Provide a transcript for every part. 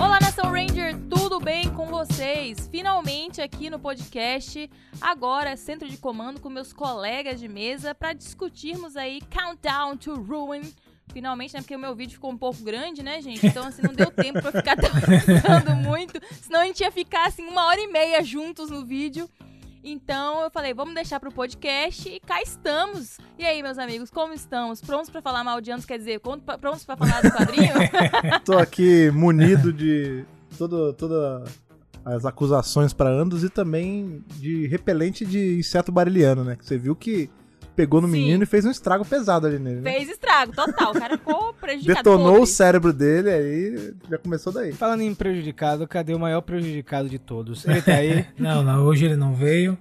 Olá, Nação Ranger, tudo bem com vocês? Finalmente aqui no podcast, agora centro de comando com meus colegas de mesa para discutirmos aí Countdown to Ruin. Finalmente, né? Porque o meu vídeo ficou um pouco grande, né, gente? Então, assim, não deu tempo pra ficar dançando muito. Senão a gente ia ficar, assim, uma hora e meia juntos no vídeo. Então eu falei, vamos deixar pro podcast e cá estamos. E aí, meus amigos, como estamos? Prontos pra falar mal de anos? Quer dizer, prontos pra falar do quadrinho? Tô aqui munido de todo, as acusações pra Andos e também de repelente de inseto bariliano, né? Que você viu que pegou no Sim. menino e fez um estrago pesado ali nele, né? Fez estrago, total. O cara ficou prejudicado. Detonou podre. o cérebro dele, aí já começou daí. Falando em prejudicado, cadê o maior prejudicado de todos? Ele tá aí. Não, não, hoje ele não veio.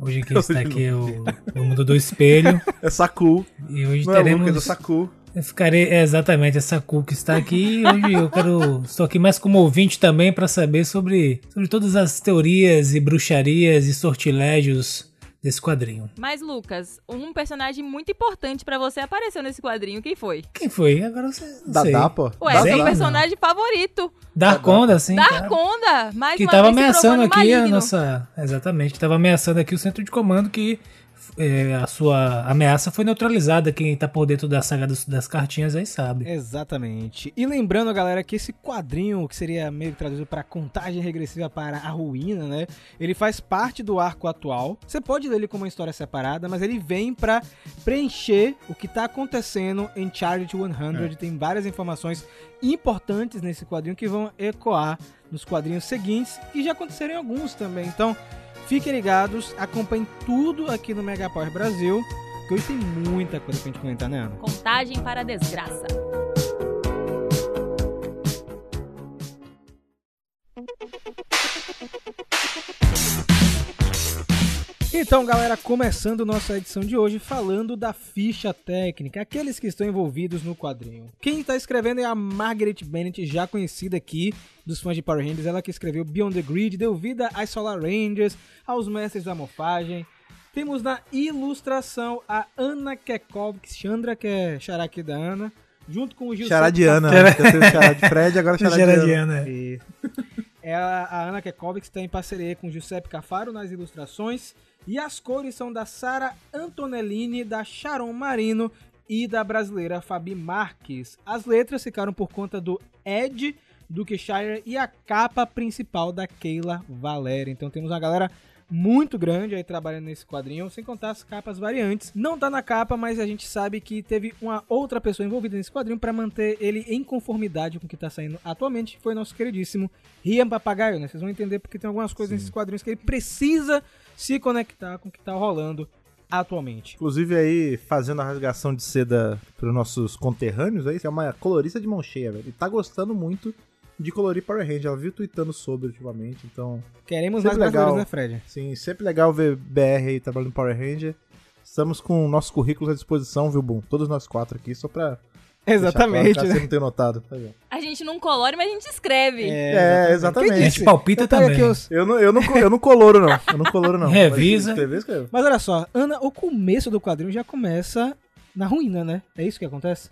Hoje quem está aqui é o, o mundo do espelho. É Saku. E hoje Não é o teremos. Lucas, é Saku. Eu ficarei é, exatamente essa Cu que está aqui. E hoje eu quero. Estou aqui mais como ouvinte também para saber sobre, sobre todas as teorias e bruxarias e sortilégios desse quadrinho. Mas, Lucas, um personagem muito importante pra você apareceu nesse quadrinho. Quem foi? Quem foi? Agora você. Não sei. Dadá, pô. Ué, Dadá. seu Não. personagem favorito. Darkonda, sim. Darkonda. Mais que uma tava ameaçando aqui a maligno. nossa. Exatamente, que tava ameaçando aqui o centro de comando que é, a sua ameaça foi neutralizada. Quem tá por dentro da saga dos- das cartinhas aí sabe. Exatamente. E lembrando, galera, que esse quadrinho, que seria meio que traduzido para contagem regressiva para a ruína, né? Ele faz parte do arco atual. Você pode ler ele como uma história separada, mas ele vem para preencher o que tá acontecendo em Charity 100. Tem várias informações importantes nesse quadrinho que vão ecoar nos quadrinhos seguintes e já aconteceram em alguns também. Então, fiquem ligados, acompanhem tudo aqui no Mega Power Brasil, que hoje tem muita coisa pra gente comentar, né, Ana? Contagem para a desgraça. Então, galera, começando nossa edição de hoje falando da ficha técnica, aqueles que estão envolvidos no quadrinho. Quem está escrevendo é a Margaret Bennett, já conhecida aqui dos fãs de Power Rangers, ela que escreveu Beyond the Grid, deu vida às Solar Rangers, aos Mestres da Morfagem. Temos na ilustração a Ana Kekovik, Chandra, que é xará aqui da Ana, junto com o Gil Charadiana. Xara- né? Eu tenho Chará de Fred, agora Charadiana. Charadiana. e é a, a Ana Kekovic está em parceria com Giuseppe Cafaro nas ilustrações. E as cores são da Sara Antonellini, da Sharon Marino e da brasileira Fabi Marques. As letras ficaram por conta do Ed Dukeshire e a capa principal da Keila Valéria. Então temos uma galera muito grande aí trabalhando nesse quadrinho, sem contar as capas variantes. Não tá na capa, mas a gente sabe que teve uma outra pessoa envolvida nesse quadrinho para manter ele em conformidade com o que tá saindo atualmente, que foi nosso queridíssimo Rian Papagaio, né? Vocês vão entender porque tem algumas coisas nesses quadrinhos que ele precisa se conectar com o que tá rolando atualmente. Inclusive aí, fazendo a rasgação de seda para os nossos conterrâneos, aí, é uma colorista de mão cheia, velho. E tá gostando muito de colorir Power Ranger. Ela viu tweetando sobre ultimamente, então... Queremos Sempre mais legal. né, Fred? Sim, sempre legal ver BR aí trabalhando em Power Ranger. Estamos com o nosso currículo à disposição, viu, Boom? Todos nós quatro aqui, só pra... claro, Exatamente, caso né? você não tenha notado. Tá? A gente não colore, mas a gente escreve. É, exatamente. Quem A gente palpita Eu também. os- Eu não, eu, não, eu não coloro, não. Eu não coloro, não. Revisa. Mas escrever, escreve. Mas olha só, Ana, o começo do quadrinho já começa na ruína, né? É isso que acontece?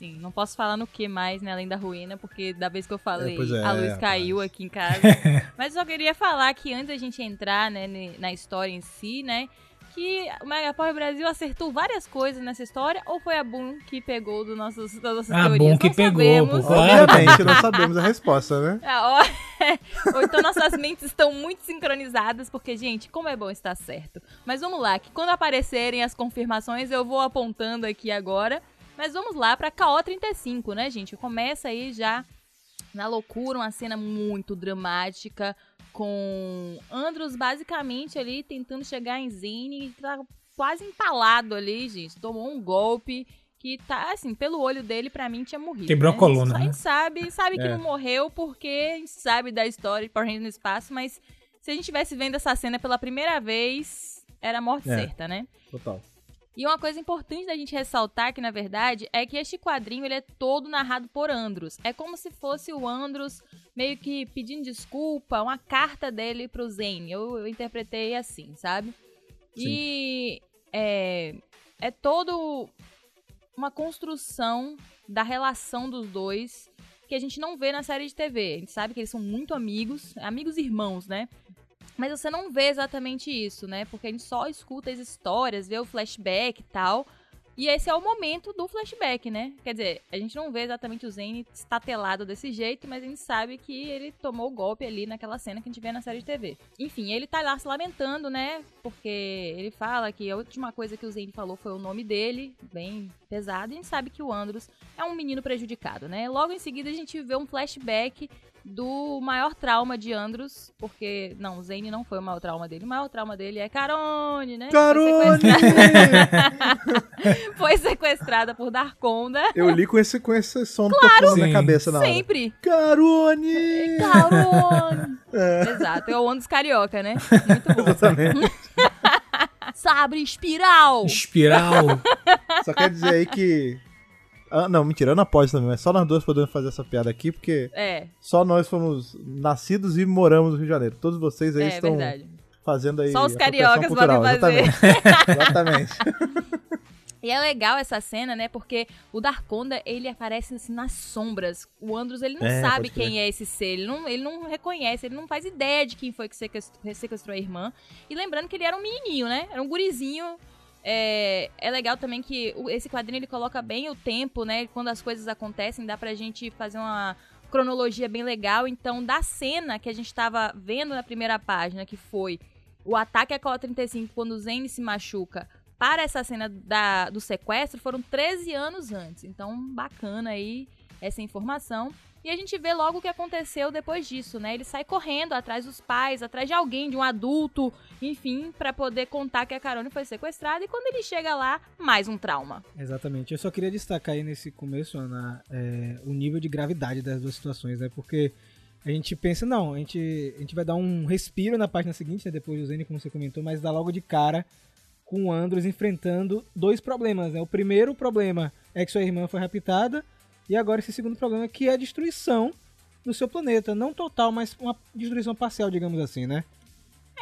Sim, não posso falar no que mais, né, além da ruína, porque da vez que eu falei, É, é, a luz caiu aqui em casa. Mas eu só queria falar que antes da gente entrar, né, na história em si, né, que o Mega Power Brasil acertou várias coisas nessa história, ou foi a Boom que pegou do nossos, das nossas A teorias? Boom que Não pegou, sabemos. pô. Claro. Obviamente, não sabemos a resposta, né? Ah, ó. Ou então nossas mentes estão muito sincronizadas, porque, gente, como é bom estar certo. Mas vamos lá, que quando aparecerem as confirmações, eu vou apontando aqui agora. Mas vamos lá pra KO35, né, gente? Começa aí já na loucura, uma cena muito dramática, com Andros basicamente ali tentando chegar em Zane e tá quase empalado ali, gente. Tomou um golpe que tá, assim, pelo olho dele, pra mim, tinha morrido. Quebrou né? a coluna, A né? gente sabe, sabe que É. não morreu porque a gente sabe da história de Power Rangers no espaço, mas se a gente tivesse vendo essa cena pela primeira vez, era morte É. certa, né? Total. E uma coisa importante da gente ressaltar que, na verdade, é que este quadrinho ele é todo narrado por Andros. É como se fosse o Andros meio que pedindo desculpa, uma carta dele pro Zane. Eu, eu interpretei assim, sabe? E é, é todo uma construção da relação dos dois que a gente não vê na série de TV. A gente sabe que eles são muito amigos, amigos irmãos, né? Mas você não vê exatamente isso, né? Porque a gente só escuta as histórias, vê o flashback e tal. E esse é o momento do flashback, né? Quer dizer, a gente não vê exatamente o Zane estatelado desse jeito, mas a gente sabe que ele tomou o golpe ali naquela cena que a gente vê na série de TV. Enfim, ele tá lá se lamentando, né? Porque ele fala que a última coisa que o Zane falou foi o nome dele, bem pesado, e a gente sabe que o Andros é um menino prejudicado, né? Logo em seguida a gente vê um flashback do maior trauma de Andros, porque, não, o Zane não foi o maior trauma dele. O maior trauma dele é Carone, né? Carone! Foi sequestrada, foi sequestrada por Darkonda. Eu li com esse, com esse som tocando na cabeça na hora. Sempre. Carone! Carone! Exato, é o Ondas Carioca, né? Muito bom. Exatamente. Sabre espiral! Espiral. Só quer dizer aí que. Ah, não, mentira, Ana pode também, mas só nós dois podemos fazer essa piada aqui, porque É, só nós fomos nascidos e moramos no Rio de Janeiro. Todos vocês aí é estão verdade. fazendo aí. Só os cariocas cultural. podem fazer. Exatamente. Exatamente. E é legal essa cena, né? Porque o Darkonda, ele aparece assim nas sombras. O Andros, ele não É, sabe quem é esse ser. Ele não, ele não reconhece, ele não faz ideia de quem foi que sequestrou, sequestrou a irmã. E lembrando que ele era um menininho, né? Era um gurizinho. É, é legal também que esse quadrinho ele coloca bem o tempo, né? Quando as coisas acontecem, dá pra gente fazer uma cronologia bem legal. Então, da cena que a gente tava vendo na primeira página, que foi o ataque à Cola 35 quando o Zane se machuca, para essa cena da, do sequestro foram 13 anos antes. Então, bacana aí essa informação. E a gente vê logo o que aconteceu depois disso, né? Ele sai correndo atrás dos pais, atrás de alguém, de um adulto, enfim, pra poder contar que a Carone foi sequestrada. E quando ele chega lá, mais um trauma. Exatamente. Eu só queria destacar aí nesse começo, Ana, é, o nível de gravidade das duas situações, né? Porque a gente pensa, não, a gente, a gente vai dar um respiro na página seguinte, né? Depois do Zane, como você comentou, mas dá logo de cara com o Andros enfrentando dois problemas, né? O primeiro problema é que sua irmã foi raptada, e agora esse segundo problema que é a destruição do seu planeta. Não total, mas uma destruição parcial, digamos assim, né?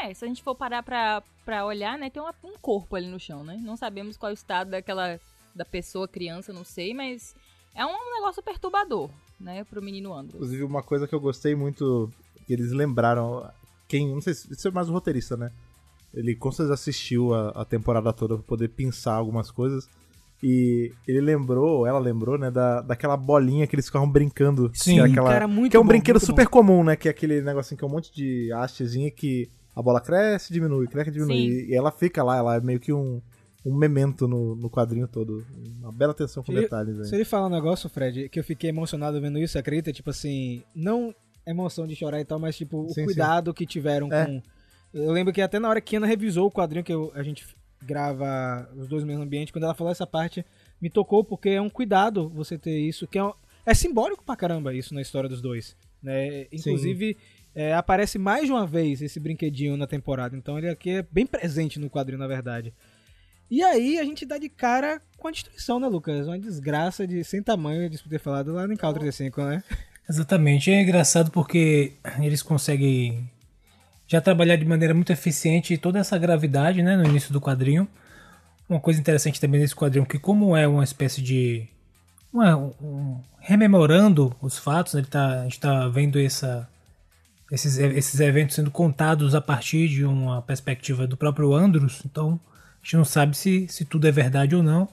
É, se a gente for parar pra, pra olhar, né, tem uma- um corpo ali no chão, né? Não sabemos qual é o estado daquela da pessoa, criança, não sei, mas é um negócio perturbador, né, pro menino Andros. Inclusive, uma coisa que eu gostei muito, que eles lembraram, quem, não sei se isso é mais o roteirista, né? Ele com certeza assistiu a, a temporada toda pra poder pensar algumas coisas. E ele lembrou, ela lembrou, né, da, daquela bolinha que eles ficavam brincando. Sim. que é aquela, Cara, muito que é um bom, brinquedo super comum, né? Que é aquele negocinho que é um monte de hastezinha que a bola cresce, diminui, cresce, diminui. Sim. E ela fica lá, ela é meio que um, um memento no, no quadrinho todo. Uma bela atenção com Se ele- detalhes Se aí. ele falar um negócio, Fred, que eu fiquei emocionado vendo isso, acredita? Tipo assim, não emoção de chorar e tal, mas tipo, o Sim, cuidado que tiveram É. com. Eu lembro que até na hora que Ana revisou o quadrinho que eu- a gente grava os dois no mesmo ambiente, quando ela falou essa parte, me tocou porque é um cuidado você ter isso, que é, um- é simbólico pra caramba isso na história dos dois. Né? Inclusive, é, aparece mais de uma vez esse brinquedinho na temporada, então ele aqui é bem presente no quadrinho, na verdade. E aí a gente dá de cara com a destruição, né, Lucas? Uma desgraça de sem tamanho de ter falado lá no Cal 35, né? Exatamente. É engraçado porque eles conseguem já trabalhar de maneira muito eficiente toda essa gravidade né, no início do quadrinho. Uma coisa interessante também nesse quadrinho que como é uma espécie de uma- um- rememorando os fatos, né, ele tá, a gente está vendo essa, esses, esses eventos sendo contados a partir de uma perspectiva do próprio Andros, então a gente não sabe se, se tudo é verdade ou não.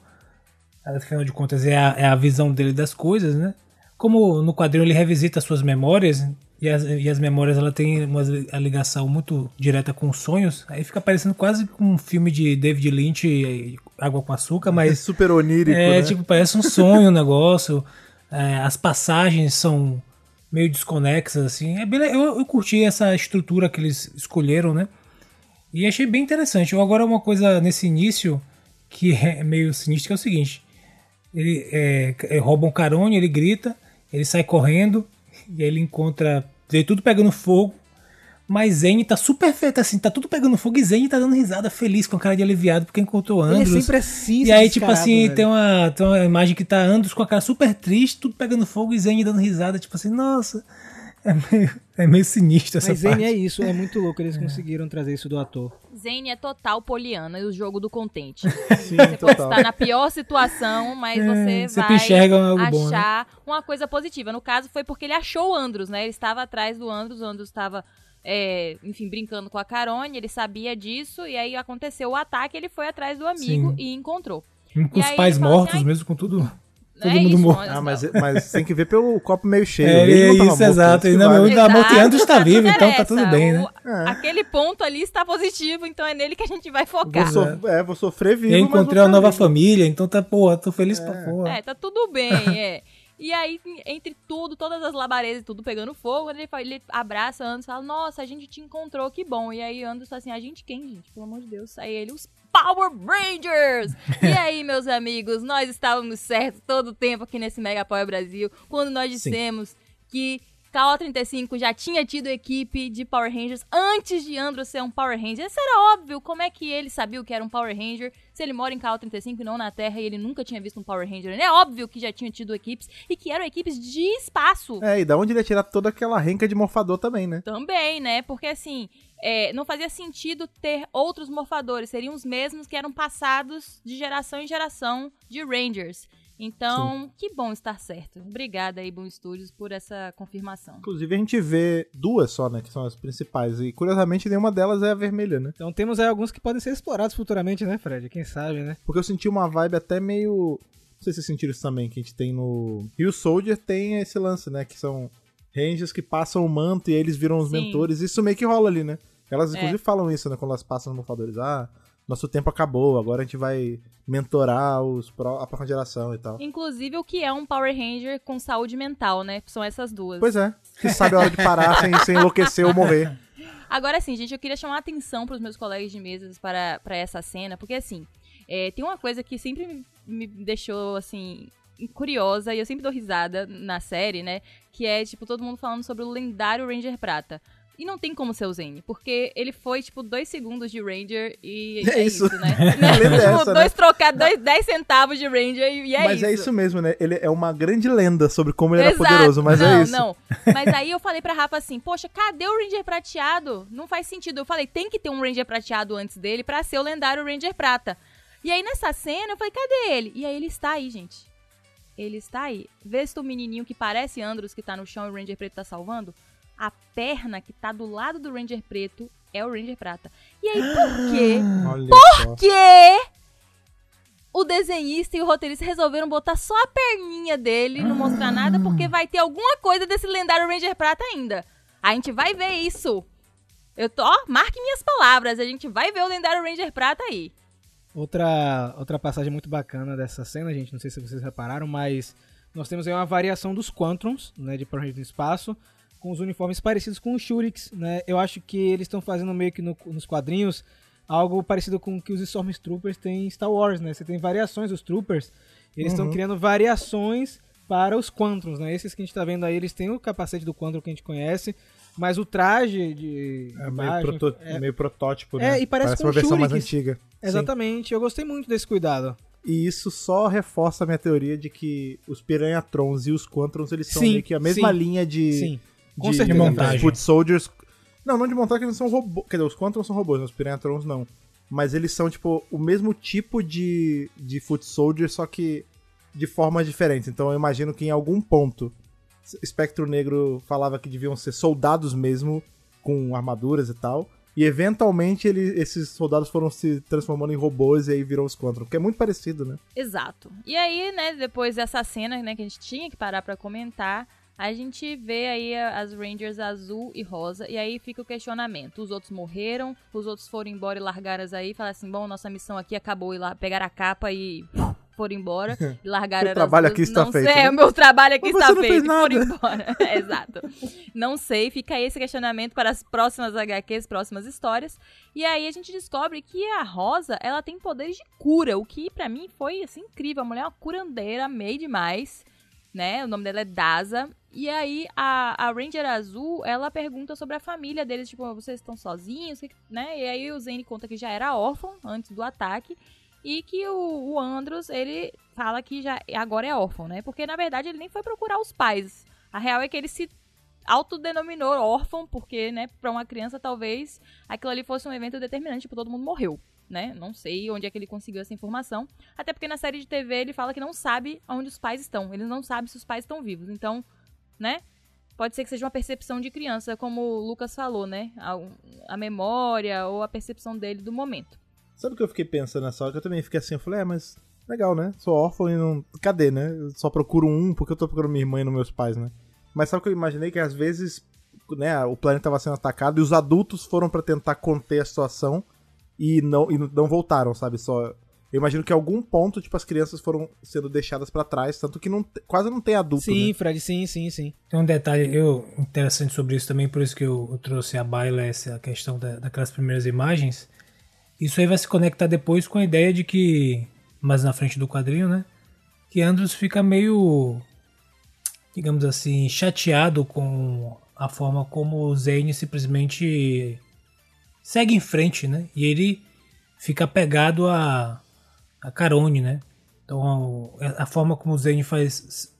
Afinal de contas, é a, é a visão dele das coisas, né? Como no quadrinho ele revisita suas memórias, e as, e as memórias ela tem uma ligação muito direta com os sonhos, aí fica parecendo quase um filme de David Lynch, e Água com Açúcar, É mas super onírico, é, né? tipo, parece um sonho o negócio. É, as passagens são meio desconexas, assim. É bem eu, eu curti essa estrutura que eles escolheram, né? E achei bem interessante. Agora, uma coisa nesse início que é meio sinistro que é o seguinte. Ele é, é, rouba um carone, ele grita, ele sai correndo, e aí ele encontra. Tudo pegando fogo. Mas Zane tá super feito assim, tá tudo pegando fogo e Zane tá dando risada feliz com a cara de aliviado porque encontrou Ele Andros. sempre assim, E aí, tipo assim, velho. tem uma, tem uma imagem que tá Andros com a cara super triste, tudo pegando fogo e Zane dando risada, tipo assim, nossa, É meio, é meio sinistro essa Mas parte. Zane é isso, é muito louco. Eles conseguiram trazer isso do ator. Zane é total poliana e o jogo do contente. Sim, Você pode total. estar na pior situação, mas É, você vai enxerga algo bom, né? achar uma coisa positiva. No caso, foi porque ele achou o Andros, né? Ele estava atrás do Andros, o Andros estava, é, enfim, brincando com a Carone, ele sabia disso, e aí aconteceu o ataque, ele foi atrás do amigo Sim. e encontrou. Com E os aí pais fala mortos, assim, "Ai, mesmo com tudo. Todo é mundo isso, morto. mas- Ah, mas, mas tem que ver pelo copo meio cheio. É, não tava isso, morto, exato. que Não, vale. mas- Da morte Exato, Andros tá não vivo, então tá tudo bem, né? O- Aquele ponto ali está positivo, então é nele que a gente vai Vou, focar. so- é, vou sofrer vivo, Eu mas vou encontrei uma nova vivo. família, então tá, porra, tô feliz pra porra. É, tá tudo bem, é. E aí, entre tudo, todas as labaredas e tudo pegando fogo, ele, ele abraça Andros e fala, nossa, a gente te encontrou, que bom. E aí fala assim, a gente quem, gente? Pelo amor de Deus. Aí ele, os Power Rangers! e aí, meus amigos, nós estávamos certos todo o tempo aqui nesse Mega Power Brasil, quando nós Sim. dissemos que KO35 já tinha tido equipe de Power Rangers antes de Andros ser um Power Ranger. Isso era óbvio. Como é que ele sabia o que era um Power Ranger se ele mora em KO35 e não na Terra e ele nunca tinha visto um Power Ranger? É óbvio que já tinha tido equipes e que eram equipes de espaço. É, e da onde ele ia tirar toda aquela renca de morfador também, né? Também, né? Porque assim, é, não fazia sentido ter outros morfadores. Seriam os mesmos que eram passados de geração em geração de Rangers. Então, que bom estar certo. Obrigada aí, Boom Studios, por essa confirmação. Inclusive a gente vê duas só, né? Que são as principais. E curiosamente nenhuma delas é a vermelha, né? Então temos aí alguns que podem ser explorados futuramente, né, Fred? Quem sabe, né? Porque eu senti uma vibe até meio. Não sei se vocês sentiram isso também, que a gente tem no. Rio Soldier tem esse lance, né? Que são Rangers que passam o manto e aí eles viram os Sim. mentores. Isso meio que rola ali, né? Elas É. inclusive falam isso, né? Quando elas passam os morfadores. Ah, nosso tempo acabou, agora a gente vai mentorar os pró- a próxima geração e tal. Inclusive, o que é um Power Ranger com saúde mental, né? São essas duas. Pois é. Que sabe a hora de parar sem, sem enlouquecer ou morrer. Agora sim, gente, eu queria chamar a atenção para os meus colegas de mesas para, para essa cena, porque assim, é, tem uma coisa que sempre me, me deixou, assim, curiosa e eu sempre dou risada na série, né? Que é, tipo, todo mundo falando sobre o lendário Ranger Prata. E não tem como ser o Zane, porque ele foi, tipo, dois segundos de Ranger e É é, isso. isso. né? Tipo, essa, né? dois trocados, dois, dez centavos de Ranger e é mas isso. é isso mesmo, né? Ele é uma grande lenda sobre como ele era Exato. poderoso, mas não, é isso. Não, Mas aí eu falei pra Rafa assim, poxa, cadê o Ranger prateado? Não faz sentido. Eu falei, tem que ter um Ranger prateado antes dele pra ser o lendário Ranger prata. E aí nessa cena eu falei, cadê ele? E aí ele está aí, gente. Ele está aí. Vê se o menininho que parece Andros que tá no chão e o Ranger preto tá salvando. A perna que tá do lado do Ranger preto é o Ranger prata. E aí por quê? Olha só. que o desenhista e o roteirista resolveram botar só a perninha dele, não mostrar nada, porque vai ter alguma coisa desse lendário Ranger Prata ainda. A gente vai ver isso. Eu tô, ó, marque minhas palavras, a gente vai ver o lendário Ranger Prata aí. Outra, outra passagem muito bacana dessa cena, gente, não sei se vocês repararam, mas nós temos aí uma variação dos Quantrons, né, de Power Rangers no espaço, com os uniformes parecidos com os Shurix, né? Eu acho que eles estão fazendo meio que no- nos quadrinhos algo parecido com o que os Stormtroopers têm em Star Wars, né? Você tem variações dos Troopers, eles estão Uhum. criando variações para os Quantrons, né? Esses que a gente tá vendo aí, eles têm o capacete do Quantron que a gente conhece, mas o traje de É meio, imagem- proto- é- meio protótipo, né? É, e parece com uma versão mais antiga. Sim. Exatamente, eu gostei muito desse cuidado. E isso só reforça a minha teoria de que os Piranhatrons e os Quantrons, eles são Sim, meio que a mesma sim, linha de, Sim, com de, certeza. de montagem. Foot Soldiers. Não, não de montagem, que eles são robôs. Quer dizer, os Quantrons são robôs, né? os Piranhatrons não. Mas eles são, tipo, o mesmo tipo de, de Foot Soldier, só que de formas diferentes. Então eu imagino que em algum ponto Espectro Negro falava que deviam ser soldados mesmo, com armaduras e tal. E eventualmente ele- esses soldados foram se transformando em robôs e aí virou os Quantrons. Porque é muito parecido, né? Exato. E aí, né, depois dessa cena, né, que a gente tinha que parar pra comentar, a gente vê aí as Rangers azul e rosa, e aí fica o questionamento. Os outros morreram, os outros foram embora e largaram as aí, falaram assim, bom, nossa missão aqui acabou, e lá pegaram a capa e foram embora, e largaram as trabalho aqui está não feito, Sei, né? o meu trabalho aqui Mas está feito, fez foram nada. embora. Exato. Não sei, fica esse questionamento para as próximas HQs, próximas histórias. E aí a gente descobre que a Rosa, ela tem poderes de cura, o que pra mim foi assim incrível. A mulher é uma curandeira, amei demais, né? O nome dela é Daza. E aí a, a Ranger Azul, ela pergunta sobre a família deles, tipo, vocês estão sozinhos, né? E aí o Zane conta que já era órfão antes do ataque e que o, o Andros, ele fala que já agora é órfão, né? Porque na verdade ele nem foi procurar os pais. A real é que ele se autodenominou órfão, porque, né, pra uma criança talvez aquilo ali fosse um evento determinante, tipo, todo mundo morreu. Né? Não sei onde é que ele conseguiu essa informação. Até porque na série de TV ele fala que não sabe onde os pais estão. Ele não sabe se os pais estão vivos. Então, né? Pode ser que seja uma percepção de criança, como o Lucas falou, né? A, a memória ou a percepção dele do momento. Sabe o que eu fiquei pensando nessa hora? Que eu também fiquei assim, eu falei, é, mas legal, né? Sou órfão e não. Cadê, né? Eu só procuro um porque eu tô procurando minha irmã e meus pais, né? Mas sabe o que eu imaginei? Que às vezes né, o planeta estava sendo atacado e os adultos foram para tentar conter a situação e não, e não voltaram, sabe? Só. Eu imagino que em algum ponto, tipo, as crianças foram sendo deixadas para trás, tanto que não, quase não tem adulto. Sim, né? Fred, sim, sim, sim. Tem um detalhe eu, interessante sobre isso também, por isso que eu, eu trouxe à baila essa questão da, daquelas primeiras imagens. Isso aí vai se conectar depois com a ideia de que, mais na frente do quadrinho, né? Que Andros fica meio, digamos assim, chateado com a forma como o Zane simplesmente segue em frente, né? E ele fica apegado a, a Carone, né? Então a, a forma como o Zane faz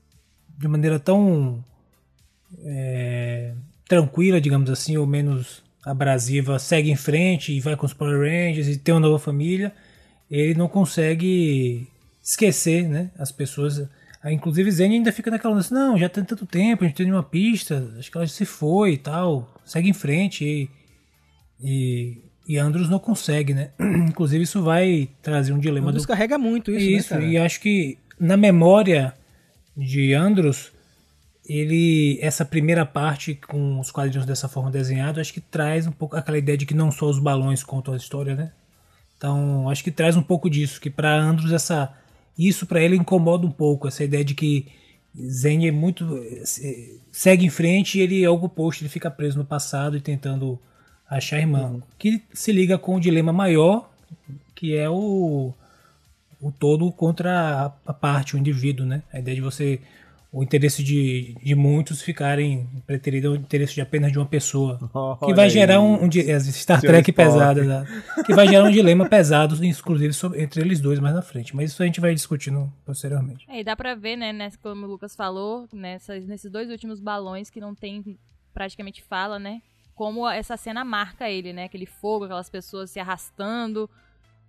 de maneira tão é, tranquila, digamos assim, ou menos abrasiva, segue em frente e vai com os Power Rangers e tem uma nova família, ele não consegue esquecer, né? As pessoas. Inclusive Zane ainda fica naquela assim, não, já tem tanto tempo, a gente tem uma pista, acho que ela se foi e tal, segue em frente e e, e Andros não consegue, né? Inclusive isso vai trazer um dilema. Andros do... carrega muito isso, Isso, né, e acho que na memória de Andros, ele essa primeira parte com os quadrinhos dessa forma desenhado, acho que traz um pouco aquela ideia de que não só os balões contam a história, né? Então, acho que traz um pouco disso, que para Andros essa isso para ele incomoda um pouco, essa ideia de que Zen é muito segue em frente e ele é algo oposto, ele fica preso no passado e tentando achar irmã. Que se liga com o dilema maior, que é o, o todo contra a, parte, o indivíduo, né? A ideia de você. O interesse de, de muitos ficarem preterido ao interesse de apenas de uma pessoa. Oh, que vai gerar um, um, Star Trek pesada. Né? Que vai gerar um dilema pesado, inclusive, sobre, entre eles dois mais na frente. Mas isso a gente vai discutindo posteriormente. É, e dá pra ver, né, nessa, como o Lucas falou, nessas, nesses dois últimos balões que não tem praticamente fala, né? Como essa cena marca ele, né? Aquele fogo, aquelas pessoas se arrastando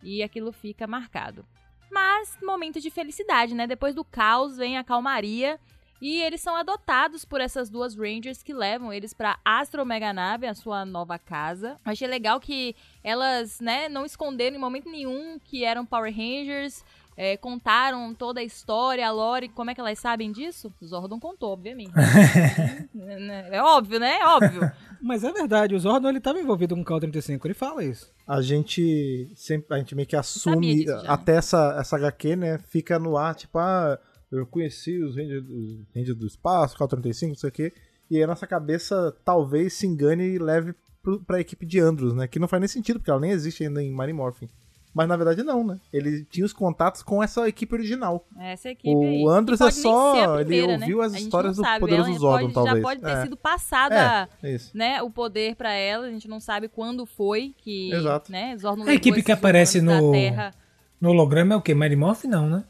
e aquilo fica marcado. Mas momento de felicidade, né? Depois do caos vem a calmaria e eles são adotados por essas duas Rangers que levam eles para Astro Mega Nave, a sua nova casa. Achei legal que elas, né, não esconderam em momento nenhum que eram Power Rangers, é, contaram toda a história, a lore, como é que elas sabem disso? Zordon contou, obviamente. é óbvio, né? É óbvio. Mas é verdade, o Zordon ele estava envolvido com o K-35, ele fala isso. A gente sempre, a gente meio que assume, até essa, essa HQ, né, fica no ar, tipo, ah, eu conheci os Rangers, do espaço, K-35, não sei o quê, e aí a nossa cabeça talvez se engane e leve pro, pra equipe de Andros, né, que não faz nem sentido, porque ela nem existe ainda em Mighty Morphin. Mas na verdade não, né? Ele tinha os contatos com essa equipe original. Essa equipe O Andros é só. Primeira, ele ouviu né? as histórias do Poderoso Zordon, talvez. Já pode ter é. sido passada é, né, o poder para ela. A gente não sabe quando foi que. Exato. Né, Zordon a equipe que aparece no, no holograma é o quê? Marimoth, não, né?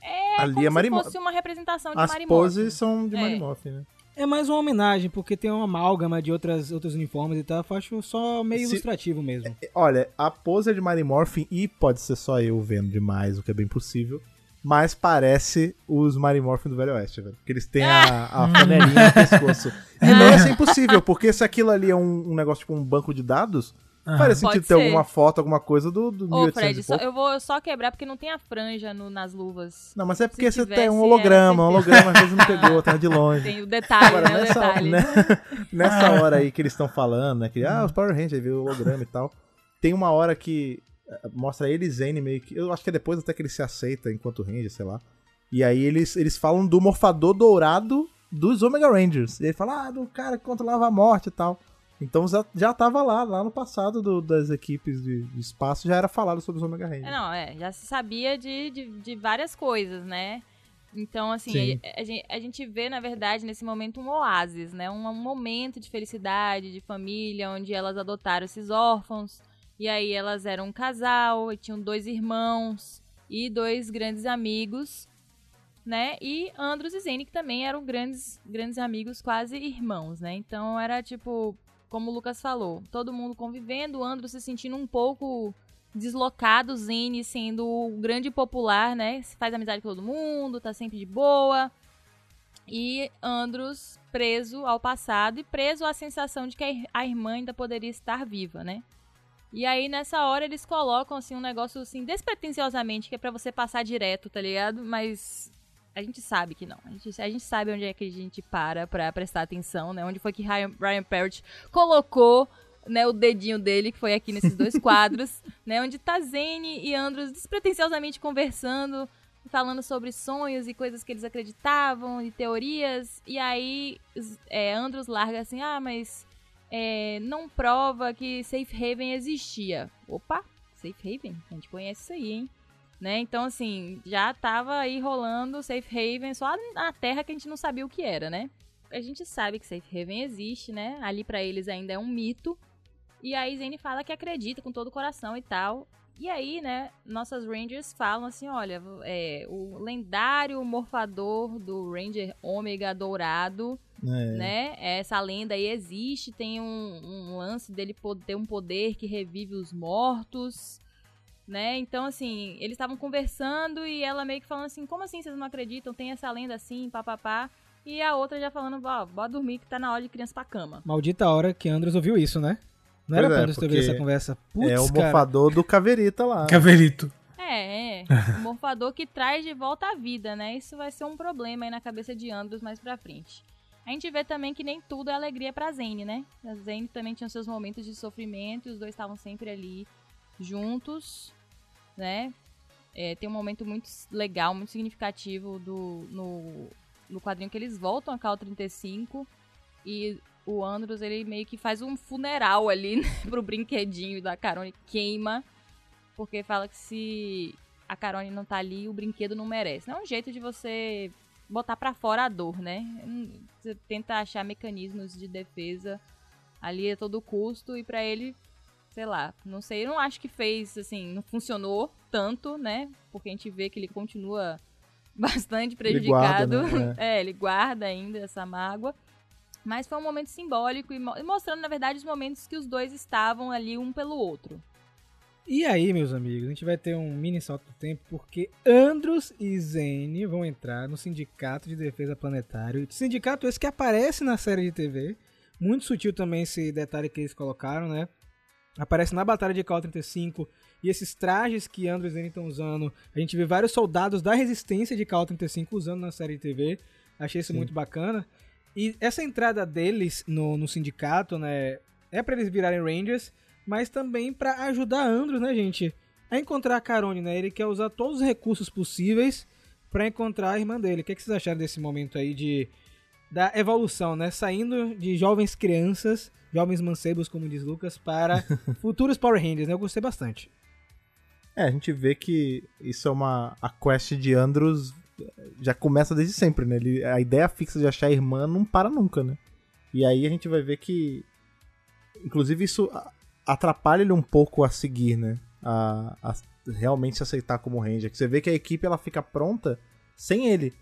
É Ali como é se fosse uma representação de As Marimoth. poses são de é. Marimoth, né? É mais uma homenagem, porque tem uma amálgama de outras, outros uniformes e tal. Eu acho só meio Se... ilustrativo mesmo. É, olha, a pose é de Mary Morphin e pode ser só eu vendo demais, o que é bem possível. Mas parece os Mary Morphin do Velho Oeste, velho. Porque eles têm a, a flanelinha no pescoço. E não é impossível, porque se aquilo ali é um, um negócio tipo um banco de dados, Uhum. Faria sentido ter alguma foto, alguma coisa do, do Ô, Fred, só, eu vou só quebrar porque não tem a franja no, nas luvas. Não, mas é porque você tem um holograma, um holograma às vezes não pegou, tá de longe. Tem o detalhe, Agora, né, nessa, detalhe. Né, nessa hora aí que eles estão falando, né, que, ah, os Power Rangers, viu o holograma e tal, tem uma hora que eh, mostra ele e Zane meio que, eu acho que é depois até que ele se aceita enquanto Ranger, sei lá, e aí eles, eles falam do morfador dourado dos Omega Rangers, e ele fala, ah, do cara que controlava a morte e tal. Então já, já tava lá, lá no passado do, das equipes de, de, espaço, já era falado sobre os Omega Rangers. Não, é, já se sabia de, de, de várias coisas, né? Então, assim, a, a, gente, a, gente, vê, na verdade, nesse momento um oásis, né? Um, um, momento de felicidade, de família, onde elas adotaram esses órfãos. E aí elas eram um casal, e tinham dois irmãos e dois grandes amigos. né? E Andros e Zane, que também eram grandes, grandes amigos, quase irmãos, né? Então era tipo, como o Lucas falou, todo mundo convivendo, Andros se sentindo um pouco deslocado, Zane sendo o grande popular, né? Faz amizade com todo mundo, tá sempre de boa. E Andros preso ao passado e preso à sensação de que a irmã ainda poderia estar viva, né? E aí, nessa hora, eles colocam, assim, um negócio, assim, despretensiosamente, que é pra você passar direto, tá ligado? Mas a gente sabe que não. A gente, a gente sabe onde é que a gente para pra prestar atenção, né? Onde foi que Ryan, Ryan Parrott colocou né, o dedinho dele, que foi aqui nesses dois quadros, né? Onde tá Zane e Andros despretensiosamente conversando, falando sobre sonhos e coisas que eles acreditavam, e teorias. E aí, é, Andros larga assim, ah, mas é, não prova que Safe Haven existia. Opa, Safe Haven? A gente conhece isso aí, hein? Né? Então, assim, já tava aí rolando Safe Haven só na Terra que a gente não sabia o que era, né? A gente sabe que Safe Haven existe, né? Ali para eles ainda é um mito. E aí Zane fala que acredita com todo o coração e tal. E aí, né, nossas Rangers falam assim, olha, é, o lendário morfador do Ranger Ômega Dourado é. Né? Essa lenda aí existe, tem um, um lance dele ter um poder que revive os mortos, né? Então, assim, eles estavam conversando e ela meio que falando assim, como assim vocês não acreditam? Tem essa lenda assim, papapá. E a outra já falando, ó, bora dormir que tá na hora de criança pra cama. Maldita hora que Andros ouviu isso, né? Não era pois pra é, Andros ter ouvido essa conversa. Putz, é o morfador do Caverita lá. Caverito. É, é. O morfador que traz de volta a vida, né? Isso vai ser um problema aí na cabeça de Andros mais pra frente. A gente vê também que nem tudo é alegria pra Zane, né? A Zane também tinha seus momentos de sofrimento e os dois estavam sempre ali juntos, né? É, tem um momento muito legal, muito significativo do, no, no quadrinho que eles voltam a Cal 35 e o Andros, ele meio que faz um funeral ali né, pro brinquedinho da Carone queima, porque fala que se a Carone não tá ali, o brinquedo não merece. Não é um jeito de você botar para fora a dor, né? Você tenta achar mecanismos de defesa ali a todo custo e para ele, sei lá, não sei, eu não acho que fez assim, não funcionou tanto, né? Porque a gente vê que ele continua bastante prejudicado. Ele guarda, né? é. é, ele guarda ainda essa mágoa. Mas foi um momento simbólico e mostrando, na verdade, os momentos que os dois estavam ali um pelo outro. E aí, meus amigos, a gente vai ter um mini salto do tempo porque Andros e Zane vão entrar no Sindicato de Defesa Planetário. Sindicato esse que aparece na série de TV. Muito sutil também esse detalhe que eles colocaram, né? Aparece na Batalha de Cal 35 e esses trajes que Andros e Zane estão usando. A gente vê vários soldados da resistência de Cal 35 usando na série de TV. Achei isso Sim. muito bacana. E essa entrada deles no, no sindicato, né? É para eles virarem Rangers mas também para ajudar Andros, né, gente, a encontrar a Carone, né? Ele quer usar todos os recursos possíveis para encontrar a irmã dele. O que, é que vocês acharam desse momento aí de da evolução, né? Saindo de jovens crianças, jovens mancebos, como diz Lucas, para futuros Power Rangers, né? Eu gostei bastante. É, a gente vê que isso é uma a quest de Andros já começa desde sempre, né? Ele, a ideia fixa de achar a irmã não para nunca, né? E aí a gente vai ver que inclusive isso atrapalha ele um pouco a seguir, né? A, a realmente se aceitar como Ranger. Que você vê que a equipe ela fica pronta sem ele.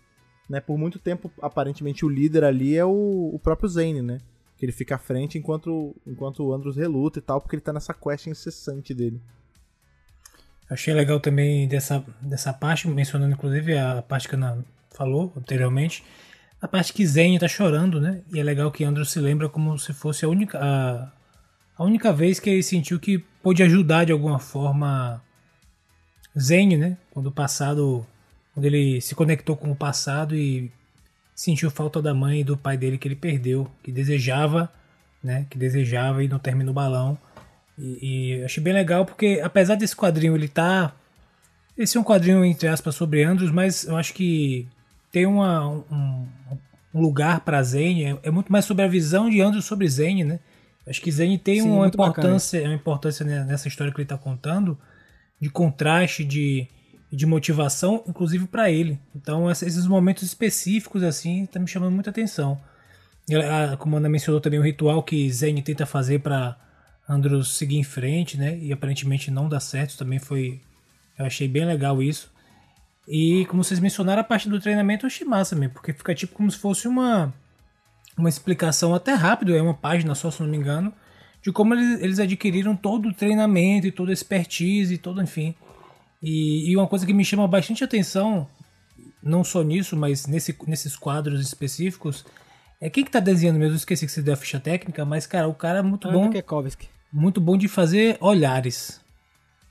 Né? Por muito tempo, aparentemente, o líder ali é o, o próprio Zane, né? Que ele fica à frente enquanto, enquanto o Andros reluta e tal, porque ele tá nessa quest incessante dele. Achei legal também dessa, dessa parte, mencionando inclusive a parte que a Ana falou anteriormente, a parte que Zane tá chorando, né? E é legal que Andros se lembra como se fosse a única. A, a única vez que ele sentiu que pôde ajudar de alguma forma Zen, né? Quando o passado, quando ele se conectou com o passado e sentiu falta da mãe e do pai dele que ele perdeu, que desejava, né? Que desejava e não termina o balão. E, e achei bem legal porque apesar desse quadrinho ele tá esse é um quadrinho entre aspas sobre Andros, mas eu acho que tem uma, um, um lugar para Zen, é, é, muito mais sobre a visão de Andros sobre Zen, né? Acho que Zen tem Sim, uma, importância, uma importância nessa história que ele está contando, de contraste, de, de motivação, inclusive para ele. Então, esses momentos específicos, assim, tá me chamando muita atenção. A, como a Ana mencionou também, o ritual que Zen tenta fazer para Andros seguir em frente, né? E aparentemente não dá certo, também foi. Eu achei bem legal isso. E como vocês mencionaram, a parte do treinamento eu achei massa mesmo, porque fica tipo como se fosse uma, uma explicação até rápido, é uma página só, se não me engano, de como eles, eles adquiriram todo o treinamento e toda a expertise e todo, enfim. E, e uma coisa que me chama bastante atenção, não só nisso, mas nesse, nesses quadros específicos, é quem que tá desenhando mesmo? Eu esqueci que você deu a ficha técnica, mas, cara, o cara é muito Ana bom. Kekovsky. Muito bom de fazer olhares.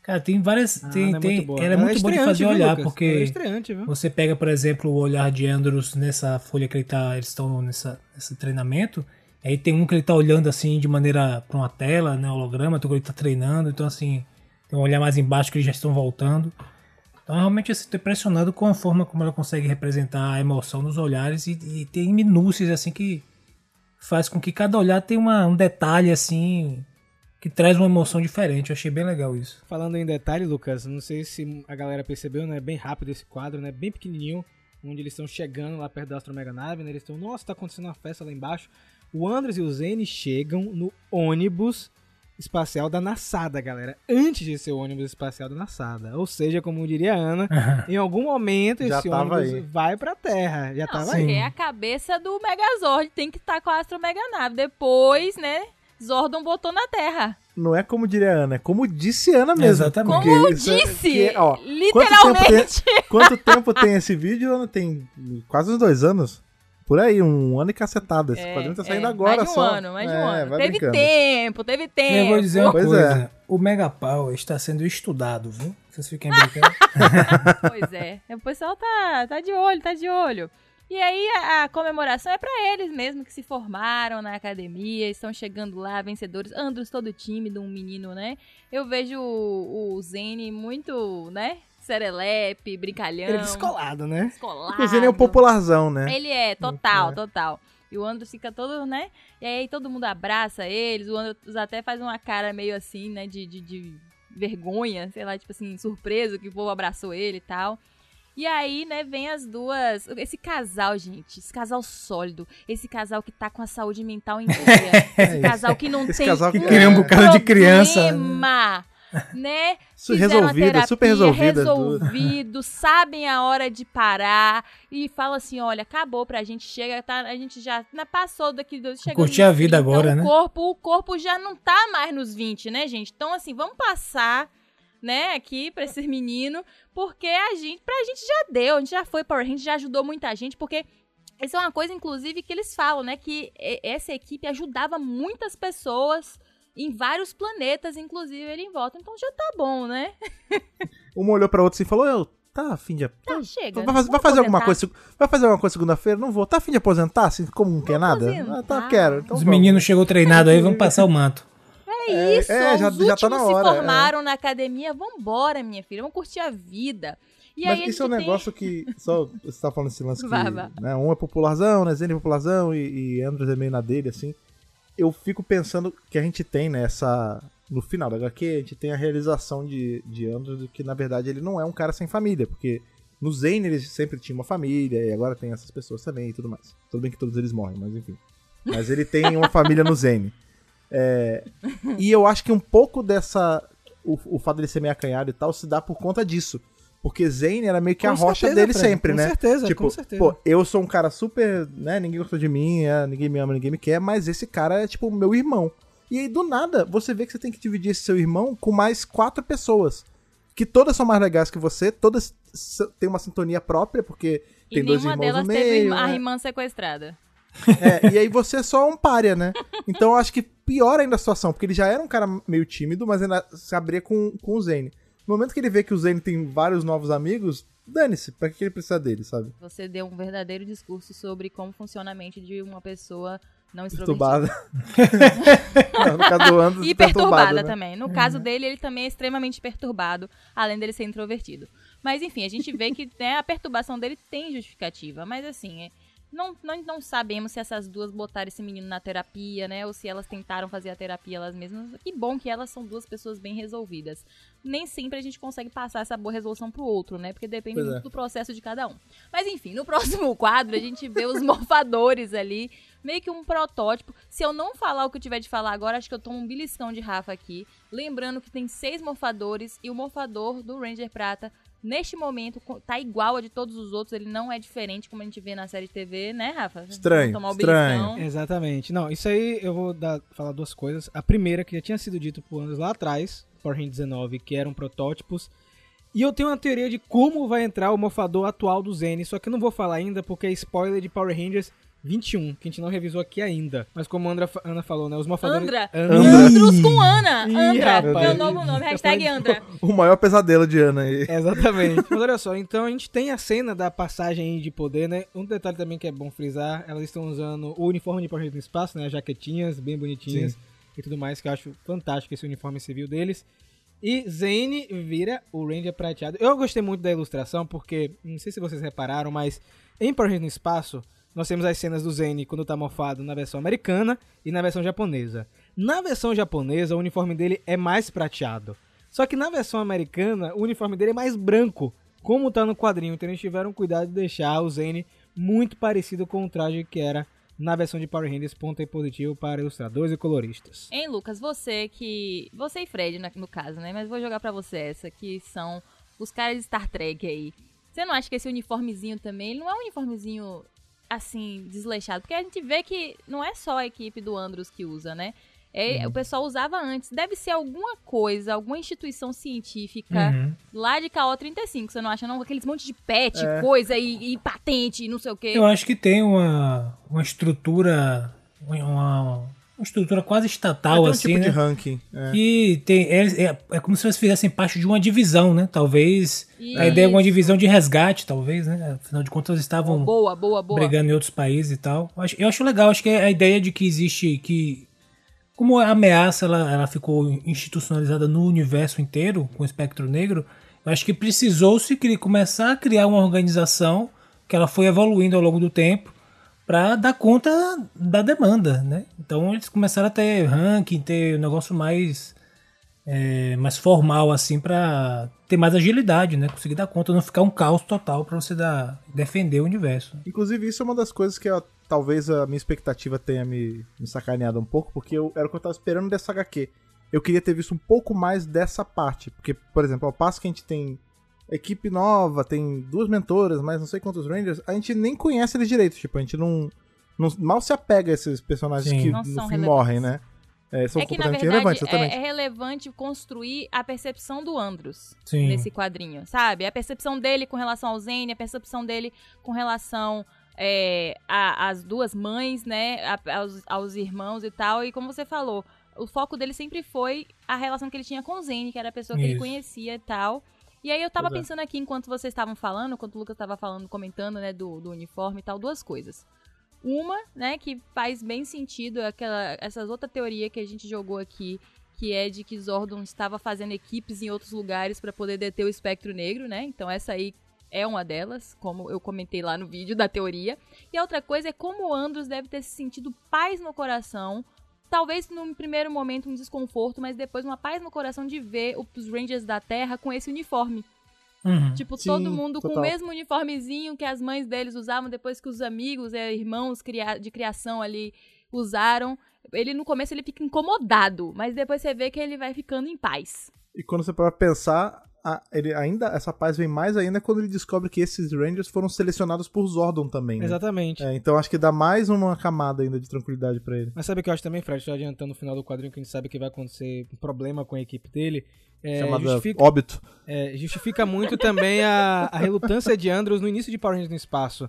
Cara, tem várias. Ah, tem, é tem, muito boa. ela é Ela muito boa de estreante, fazer viu, olhar, Lucas? porque. É? Você pega, por exemplo, o olhar de Andros nessa folha que ele tá, eles estão nessa, nesse treinamento. Aí tem um que ele tá olhando assim de maneira para uma tela, né, holograma, outro que ele tá treinando, então assim, um olhar mais embaixo que eles já estão voltando. Então realmente assim, tô impressionado com a forma como ela consegue representar a emoção nos olhares e, e tem minúcias assim que faz com que cada olhar tenha uma, um detalhe assim que traz uma emoção diferente. Eu achei bem legal isso. Falando em detalhe, Lucas, não sei se a galera percebeu, né? Bem rápido esse quadro, né? Bem pequenininho, onde eles estão chegando lá perto da Astromega Nave, né? Eles estão, nossa, tá acontecendo uma festa lá embaixo. O Andres e o Zane chegam no ônibus espacial da Nassada, galera. Antes de ser o ônibus espacial da Nassada. Ou seja, como diria a Ana, em algum momento esse ônibus aí. vai pra Terra. Já Não, tava aí. é a cabeça do Megazord, tem que estar com a Astro Mega Nave. Depois, né, Zordon botou na Terra. Não é como diria a Ana, é como disse a Ana mesmo. Exatamente. Como isso é- disse, que, ó, literalmente. Quanto tempo tem esse vídeo? Ana? Tem quase uns dois anos. Por aí, um ano e cacetada. Esse quadrinho tá saindo é, agora mais de um só. ano, mais de um É, ano. Teve brincando. tempo, teve tempo. Eu vou dizer uma Pois coisa. é. O Mega Power está sendo estudado, viu? Vocês fiquem brincando. Pois é. O pessoal tá, tá de olho, tá de olho. E aí a, a comemoração é pra eles mesmo que se formaram na academia, estão chegando lá, vencedores. Andros todo tímido, um menino, né? Eu vejo o, o Zene muito, né? Serelepe, brincalhão. Ele descolado, né? descolado. Inclusive, ele é o popularzão, né? Ele é, total, É. total. E o Andros fica todo, né? E aí todo mundo abraça eles. O Andros até faz uma cara meio assim, né? De, de, de vergonha, sei lá, tipo assim, surpreso que o povo abraçou ele e tal. E aí, né, vem as duas. Esse casal, gente. Esse casal sólido. Esse casal que tá com a saúde mental em dia. Esse casal que não Esse tem casal que um cria um bocado de criança, problema, né? Isso a resolvida, terapia, super resolvida. resolvido, sabem a hora de parar e falam assim, olha, acabou pra gente, chega, tá, a gente já né, passou daqui, do- chegou Curtir a vida 30, agora, o né? Corpo, o corpo já não tá mais nos 20, né, gente? Então, assim, vamos passar, né, aqui pra esse menino, porque a gente, pra gente já deu, a gente já foi Power Rangers, já ajudou muita gente, porque isso é uma coisa, inclusive, que eles falam, né, que essa equipe ajudava muitas pessoas em vários planetas, inclusive ele em volta. Então já tá bom, né? Uma olhou pra outra assim e falou: Eu, tá afim de. Tá, chega. Vai, fazer- vai fazer alguma coisa? Vai fazer alguma coisa segunda-feira? Não vou. Tá afim de aposentar, assim, como não quer nada? Ah, tá, quero. Então Os meninos chegou treinado aí, vamos passar o manto. É isso, é, já- os já tá na hora, se é. formaram na academia. Vambora, minha filha, vamos curtir a vida. E Mas aí isso é um gente negócio que. Só você tá falando esse lance que. Vá, vá. Né, um é popularzão, né? Zene é popularzão e, e Andros é meio na dele, assim. Eu fico pensando que a gente tem nessa. No final da HQ, a gente tem a realização de, de Andros de que, na verdade, ele não é um cara sem família, porque no Zane ele sempre tinha uma família, e agora tem essas pessoas também e tudo mais. Tudo bem que todos eles morrem, mas enfim. Mas ele tem uma família no Zane. É, e eu acho que um pouco dessa. O, o fato dele ser meio acanhado e tal se dá por conta disso. Porque Zane era meio que a Com rocha certeza, dele Fred, sempre, com né? certeza, tipo, com certeza. pô, eu sou um cara super, né? Ninguém gosta de mim, é, ninguém me ama, ninguém me quer, mas esse cara é tipo meu irmão. E aí, do nada, você vê que você tem que dividir esse seu irmão com mais quatro pessoas. Que todas são mais legais que você, todas têm uma sintonia própria, porque E tem dois irmãos delas no teve meio. a né? irmã sequestrada. É, e aí você é só um pária, né? Então eu acho que pior ainda a situação, porque ele já era um cara meio tímido, mas ainda se abria com, com o Zane. No momento que ele vê que o Zane tem vários novos amigos, dane-se, pra que ele precisa dele, sabe? Você deu um verdadeiro discurso sobre como funciona a mente de uma pessoa não extrovertida. Perturbada. Não, no caso do Andros, E perturbada né? também. No caso dele, ele também é extremamente perturbado, além dele ser introvertido. Mas enfim, a gente vê que né, a perturbação dele tem justificativa. Mas assim, é, não, não, não sabemos se essas duas botaram esse menino na terapia, né? Ou se elas tentaram fazer a terapia elas mesmas. Que bom que elas são duas pessoas bem resolvidas. Nem sempre a gente consegue passar essa boa resolução pro outro, né? Porque depende é. muito do processo de cada um. Mas enfim, no próximo quadro a gente vê os morfadores ali, meio que um protótipo. Se eu não falar o que eu tiver de falar agora, acho que eu tomo um beliscão de Rafa aqui. Lembrando que tem seis morfadores e o morfador do Ranger Prata neste momento tá igual a de todos os outros, ele não é diferente como a gente vê na série de TV, né, Rafa? Estranho, Tomar estranho. Exatamente. Não, isso aí eu vou dar- falar duas coisas. A primeira, que já tinha sido dito por anos lá atrás, Power Rangers 19, que eram protótipos. E eu tenho uma teoria de como vai entrar o mofador atual do Zene, só que eu não vou falar ainda porque é spoiler de Power Rangers 21, que a gente não revisou aqui ainda. Mas como a Andra, Ana falou, né, os mofadores... Andra. Andra. Andros com Ana. Ih, Andra, rapaz. meu novo nome, hashtag Andra. O maior pesadelo de Ana aí. Exatamente. Mas olha só, então a gente tem a cena da passagem de poder, né? Um detalhe também que é bom frisar, elas estão usando o uniforme de Rangers no espaço, né? As jaquetinhas bem bonitinhas Sim. e tudo mais, que eu acho fantástico esse uniforme civil deles. E Zane vira o Ranger prateado. Eu gostei muito da ilustração, porque, não sei se vocês repararam, mas em Rangers no espaço, nós temos as cenas do Zane quando tá mofado na versão americana e na versão japonesa. Na versão japonesa, o uniforme dele é mais prateado. Só que na versão americana, o uniforme dele é mais branco, como tá no quadrinho. Então eles tiveram cuidado de deixar o Zane muito parecido com o traje que era na versão de Power Rangers, ponto aí positivo para ilustradores e coloristas. Hein, Lucas, você que. Você e Fred, no caso, né? Mas vou jogar pra você essa, que são os caras de Star Trek aí. Você não acha que esse uniformezinho também, ele não é um uniformezinho assim, desleixado? Porque a gente vê que não é só a equipe do Andros que usa, né? É, O pessoal usava antes. Deve ser alguma coisa, alguma instituição científica Uhum. lá de KO35, você não acha, não? Aqueles monte de pet, É. coisa e, e patente, e não sei o quê. Eu acho que tem uma, uma estrutura. Uma, uma estrutura quase estatal, Tem um assim, tipo né? de ranking. é. Que tem, é, é, é como se eles fizessem parte de uma divisão, né? Talvez. A ideia é uma Isso. divisão de resgate, talvez, né? Afinal de contas, eles estavam Boa, boa, boa. brigando em outros países e tal. Eu acho, eu acho legal, acho que é a ideia de que existe. que Como a ameaça ela, ela ficou institucionalizada no universo inteiro, com o espectro negro, eu acho que precisou-se começar a criar uma organização que ela foi evoluindo ao longo do tempo para dar conta da demanda, né? Então eles começaram a ter ranking, ter um negócio mais é, mais formal assim para ter mais agilidade, né? Conseguir dar conta, não ficar um caos total para você dar, defender o universo. Inclusive, isso é uma das coisas que ó, talvez a minha expectativa tenha me, me sacaneado um pouco, porque eu, era o que eu tava esperando dessa HQ. Eu queria ter visto um pouco mais dessa parte. Porque, por exemplo, ao passo que a gente tem equipe nova, tem duas mentoras, mas não sei quantos Rangers, a gente nem conhece eles direito. Tipo, a gente não, não- mal se apega a esses personagens Sim. que Não no fim morrem, né? É, são É que, na completamente verdade, é, é relevante construir a percepção do Andros Sim. nesse quadrinho, sabe? A percepção dele com relação ao Zane, a percepção dele com relação é, a- às duas mães, né? a- aos, aos irmãos e tal. E como você falou, o foco dele sempre foi a relação que ele tinha com o Zane, que era a pessoa que ele Isso. conhecia e tal. E aí eu tava Pois é. pensando aqui, enquanto vocês estavam falando, enquanto o Lucas tava falando, comentando, né, do, do uniforme e tal, duas coisas. Uma, né, que faz bem sentido, é aquela, essas outra teoria que a gente jogou aqui, que é de que Zordon estava fazendo equipes em outros lugares para poder deter o espectro negro, né? Então essa aí é uma delas, como eu comentei lá no vídeo da teoria. E a outra coisa é como o Andros deve ter se sentido paz no coração. Talvez num primeiro momento um desconforto, mas depois uma paz no coração de ver os Rangers da Terra com esse uniforme. Uhum. Tipo, Sim, todo mundo com o total. mesmo uniformezinho que as mães deles usavam depois que os amigos, é, irmãos cria- de criação ali usaram. Ele no começo ele fica incomodado, mas depois você vê que ele vai ficando em paz. E quando você para pensar, a- ele ainda essa paz vem mais ainda quando ele descobre que esses Rangers foram selecionados por Zordon também. né? Exatamente. É, então acho que dá mais uma camada ainda de tranquilidade pra ele. Mas sabe o que eu acho também, Fred? Já adiantando o final do quadrinho, que a gente sabe que vai acontecer um problema com a equipe dele. É, Chamada justifica, Óbito. é, justifica muito também a, a relutância de Andros no início de Power Rangers no espaço.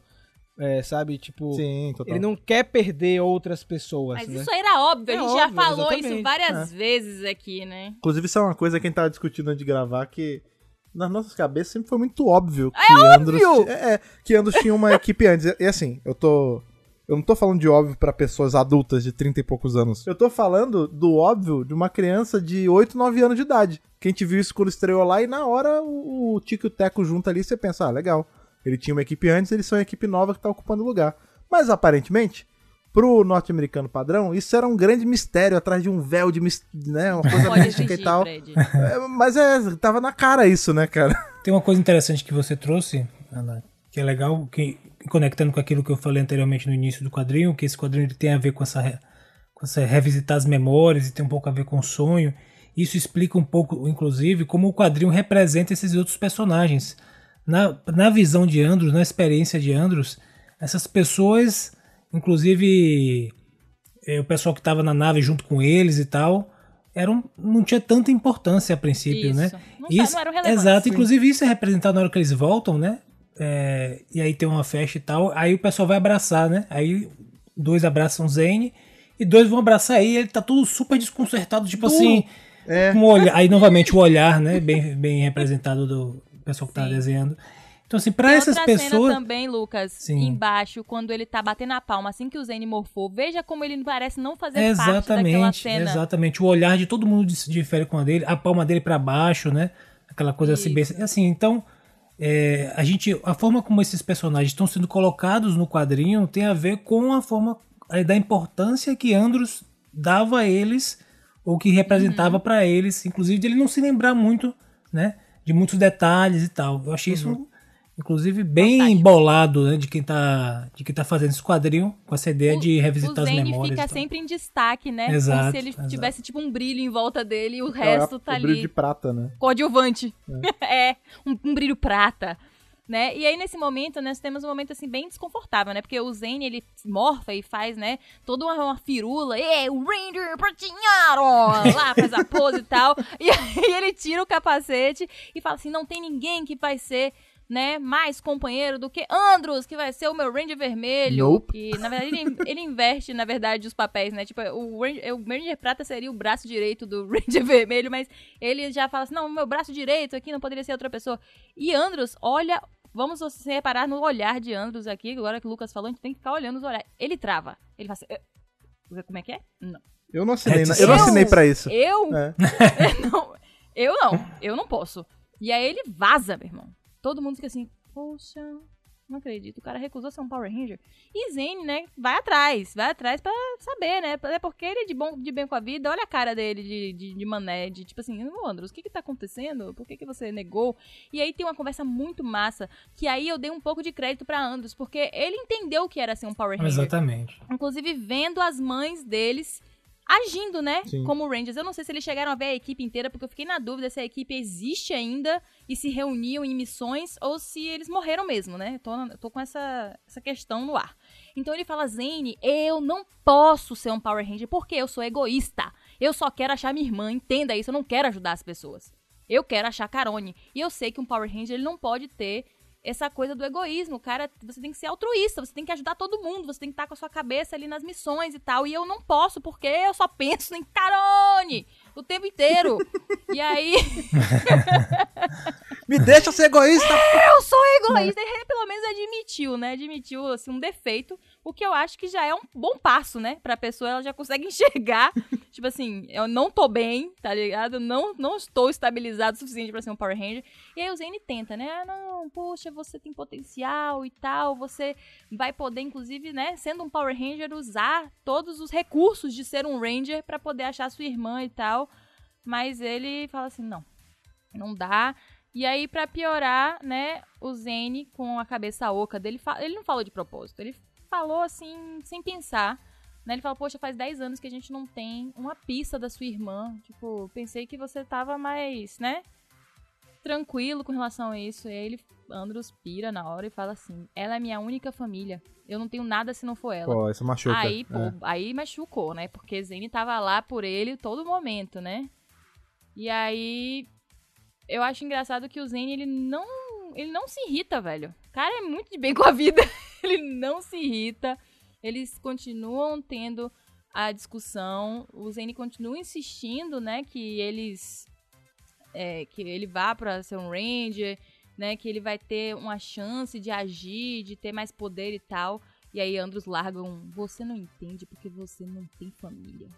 É, sabe, tipo, Sim, total. ele não quer perder outras pessoas, Mas né? isso aí era óbvio, a É gente já óbvio, falou isso exatamente. várias vezes aqui, né? Inclusive, isso é uma coisa que a gente tava discutindo antes de gravar, que nas nossas cabeças sempre foi muito óbvio que Andros. óbvio! É, é, que Andros tinha uma equipe antes. E assim, eu tô. Eu não tô falando de óbvio pra pessoas adultas de 30 e poucos anos. Eu tô falando do óbvio de uma criança de 8, 9 anos de idade. Que a gente viu isso quando estreou lá e na hora o, o Tico e o Teco junto ali, você pensa, ah, legal. Ele tinha uma equipe antes, eles são a equipe nova que tá ocupando o lugar. Mas aparentemente, pro norte-americano padrão, isso era um grande mistério atrás de um véu de né, uma coisa Pode mística e exigir, tal. É, mas é, tava na cara isso, né, cara? Tem uma coisa interessante que você trouxe, Ana, que é legal, que conectando com aquilo que eu falei anteriormente no início do quadrinho, que esse quadrinho ele tem a ver com essa, com essa revisitar as memórias e tem um pouco a ver com o sonho. Isso explica um pouco, inclusive, como o quadrinho representa esses outros personagens. Na, na visão de Andros, na experiência de Andros, essas pessoas, inclusive é, o pessoal que estava na nave junto com eles e tal, eram, não tinha tanta importância a princípio, Isso. né? Não, Isso, não era relevante. exato, inclusive isso é representado na hora que eles voltam, né? É, e aí tem uma festa e tal, aí o pessoal vai abraçar, né? Aí dois abraçam Zane e dois vão abraçar aí, ele tá tudo super desconcertado, tipo assim, É. o olhar, aí novamente o olhar, né? Bem, bem representado do pessoal que tá Sim. desenhando. Então assim, para Tem essas outra cena pessoas, também, Lucas, Sim. embaixo, quando ele tá batendo a palma, assim que o Zane morfou. Veja como ele parece não fazer parte daquela Exatamente, cena. exatamente. O olhar de todo mundo dif- difere com a dele, a palma dele pra baixo, né? Aquela coisa assim, bem, assim. Então, é, a gente, a forma como esses personagens estão sendo colocados no quadrinho tem a ver com a forma é, da importância que Andros dava a eles ou que representava Uhum. pra eles, inclusive dele não se lembrar muito, né? De muitos detalhes e tal. Eu achei isso Inclusive, bem Fantástico. embolado, né? De quem tá, de quem tá fazendo esse quadrinho, com essa ideia de o revisitar as Zane memórias. fica sempre em destaque, né? Como Exato, se ele exato. tivesse tipo um brilho em volta dele e o É, resto o tá brilho ali. de prata, né? coadjuvante. É, um, um brilho prata. Né? E aí, nesse momento, nós temos um momento assim bem desconfortável, né? Porque o Zane, ele morfa e faz, né, toda uma, uma firula. E o Ranger Pratinharo! Lá, faz a pose e tal. E aí ele tira o capacete e fala assim: não tem ninguém que vai ser. Né, mais companheiro do que Andros, que vai ser o meu Ranger vermelho. Nope. E, na verdade, ele, ele inverte, na verdade, os papéis, né? Tipo, o Ranger, o Ranger Prata seria o braço direito do Ranger Vermelho, mas ele já fala assim: não, meu braço direito aqui não poderia ser outra pessoa. E Andros, olha, vamos se reparar no olhar de Andros aqui, agora que o Lucas falou, a gente tem que ficar olhando os olhares. Ele trava. Ele fala assim: "Eh, como é que é? Não. Eu não assinei, É, na- eu não eu- assinei pra isso. Eu? É. não, eu não, eu não posso. E aí ele vaza, meu irmão. Todo mundo fica assim, poxa, não acredito, o cara recusou ser um Power Ranger. E Zane, né, vai atrás, vai atrás pra saber, né? Até porque ele é de, bom, de bem com a vida, olha a cara dele de, de, de mané, de tipo assim, ô Andros, o que que tá acontecendo? Por que que você negou? E aí tem uma conversa muito massa, que aí eu dei um pouco de crédito pra Andros, porque ele entendeu o que era ser um Power Ranger Exatamente. inclusive vendo as mães deles agindo, né? Sim. Como Rangers. Eu não sei se eles chegaram a ver a equipe inteira, porque eu fiquei na dúvida se a equipe existe ainda e se reuniam em missões ou se eles morreram mesmo, né? Tô, na- tô com essa, essa questão no ar. Então ele fala, Zane, eu não posso ser um Power Ranger porque eu sou egoísta. Eu só quero achar minha irmã, entenda isso, eu não quero ajudar as pessoas. Eu quero achar Carone. E eu sei que um Power Ranger ele não pode ter essa coisa do egoísmo. Cara, você tem que ser altruísta, você tem que ajudar todo mundo, você tem que estar com a sua cabeça ali nas missões e tal. E eu não posso, porque eu só penso em Carone o tempo inteiro. e aí, Me deixa ser egoísta! eu sou egoísta. E ele pelo menos admitiu, né? Admitiu, assim, um defeito. O que eu acho que já é um bom passo, né? Pra pessoa, ela já consegue enxergar. tipo assim, eu não tô bem, tá ligado? Não, não estou estabilizado o suficiente pra ser um Power Ranger. E aí o Zane tenta, né? Ah, não, poxa, você tem potencial e tal. Você vai poder, inclusive, né? Sendo um Power Ranger, usar todos os recursos de ser um Ranger pra poder achar sua irmã e tal. Mas ele fala assim, não. Não dá. E aí, pra piorar, né, o Zane, com a cabeça oca dele, ele não falou de propósito. Ele falou assim, sem pensar. Né? Ele falou, poxa, faz 10 anos que a gente não tem uma pista da sua irmã. Tipo, pensei que você tava mais, né? Tranquilo com relação a isso. E aí ele, Andros pira na hora e fala assim: ela é minha única família. Eu não tenho nada se não for ela. Pô, isso machuca. Aí, pô, É. aí machucou, né? Porque Zane tava lá por ele todo momento, né? E aí eu acho engraçado que o Zane ele não ele não se irrita, velho. O cara é muito de bem com a vida. ele não se irrita. Eles continuam tendo a discussão. O Zane continua insistindo, né, que eles é, que ele vá pra ser um ranger, né, que ele vai ter uma chance de agir, de ter mais poder e tal. E aí Andros larga um, você não entende porque você não tem família.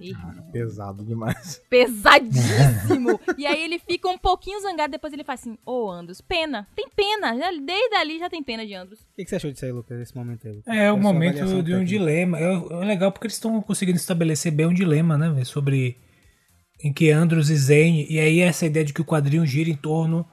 Irmão. Pesado demais. Pesadíssimo! e aí ele fica um pouquinho zangado, depois ele fala assim, ô Andros, pena, tem pena, já- desde ali já tem pena de Andros. O que, que você achou disso aí, Lucas, nesse momento aí? Lucas? É o momento de um dilema. É, é legal porque eles estão conseguindo estabelecer bem um dilema, né? Sobre em que Andros e Zane. E aí essa ideia de que o quadrinho gira em torno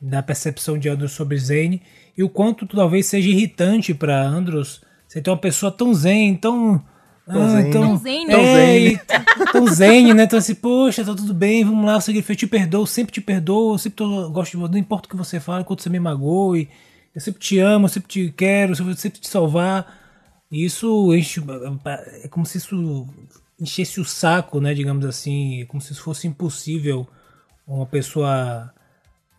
da percepção de Andros sobre Zane. E o quanto talvez seja irritante para Andros você ter uma pessoa tão zen, tão, Tão Ah, zen. então, Tão zen, né? Tão é, zen. e t- tão zen, né? Então assim, poxa, tá tudo bem, vamos lá, eu te perdoo, sempre te perdoo, eu sempre tô, gosto de você, não importa o que você fala, quanto você me magoe, eu sempre te amo, eu sempre te quero, eu sempre- sempre te salvar. E isso enche, é como se isso enchesse o saco, né, digamos assim, é como se fosse impossível uma pessoa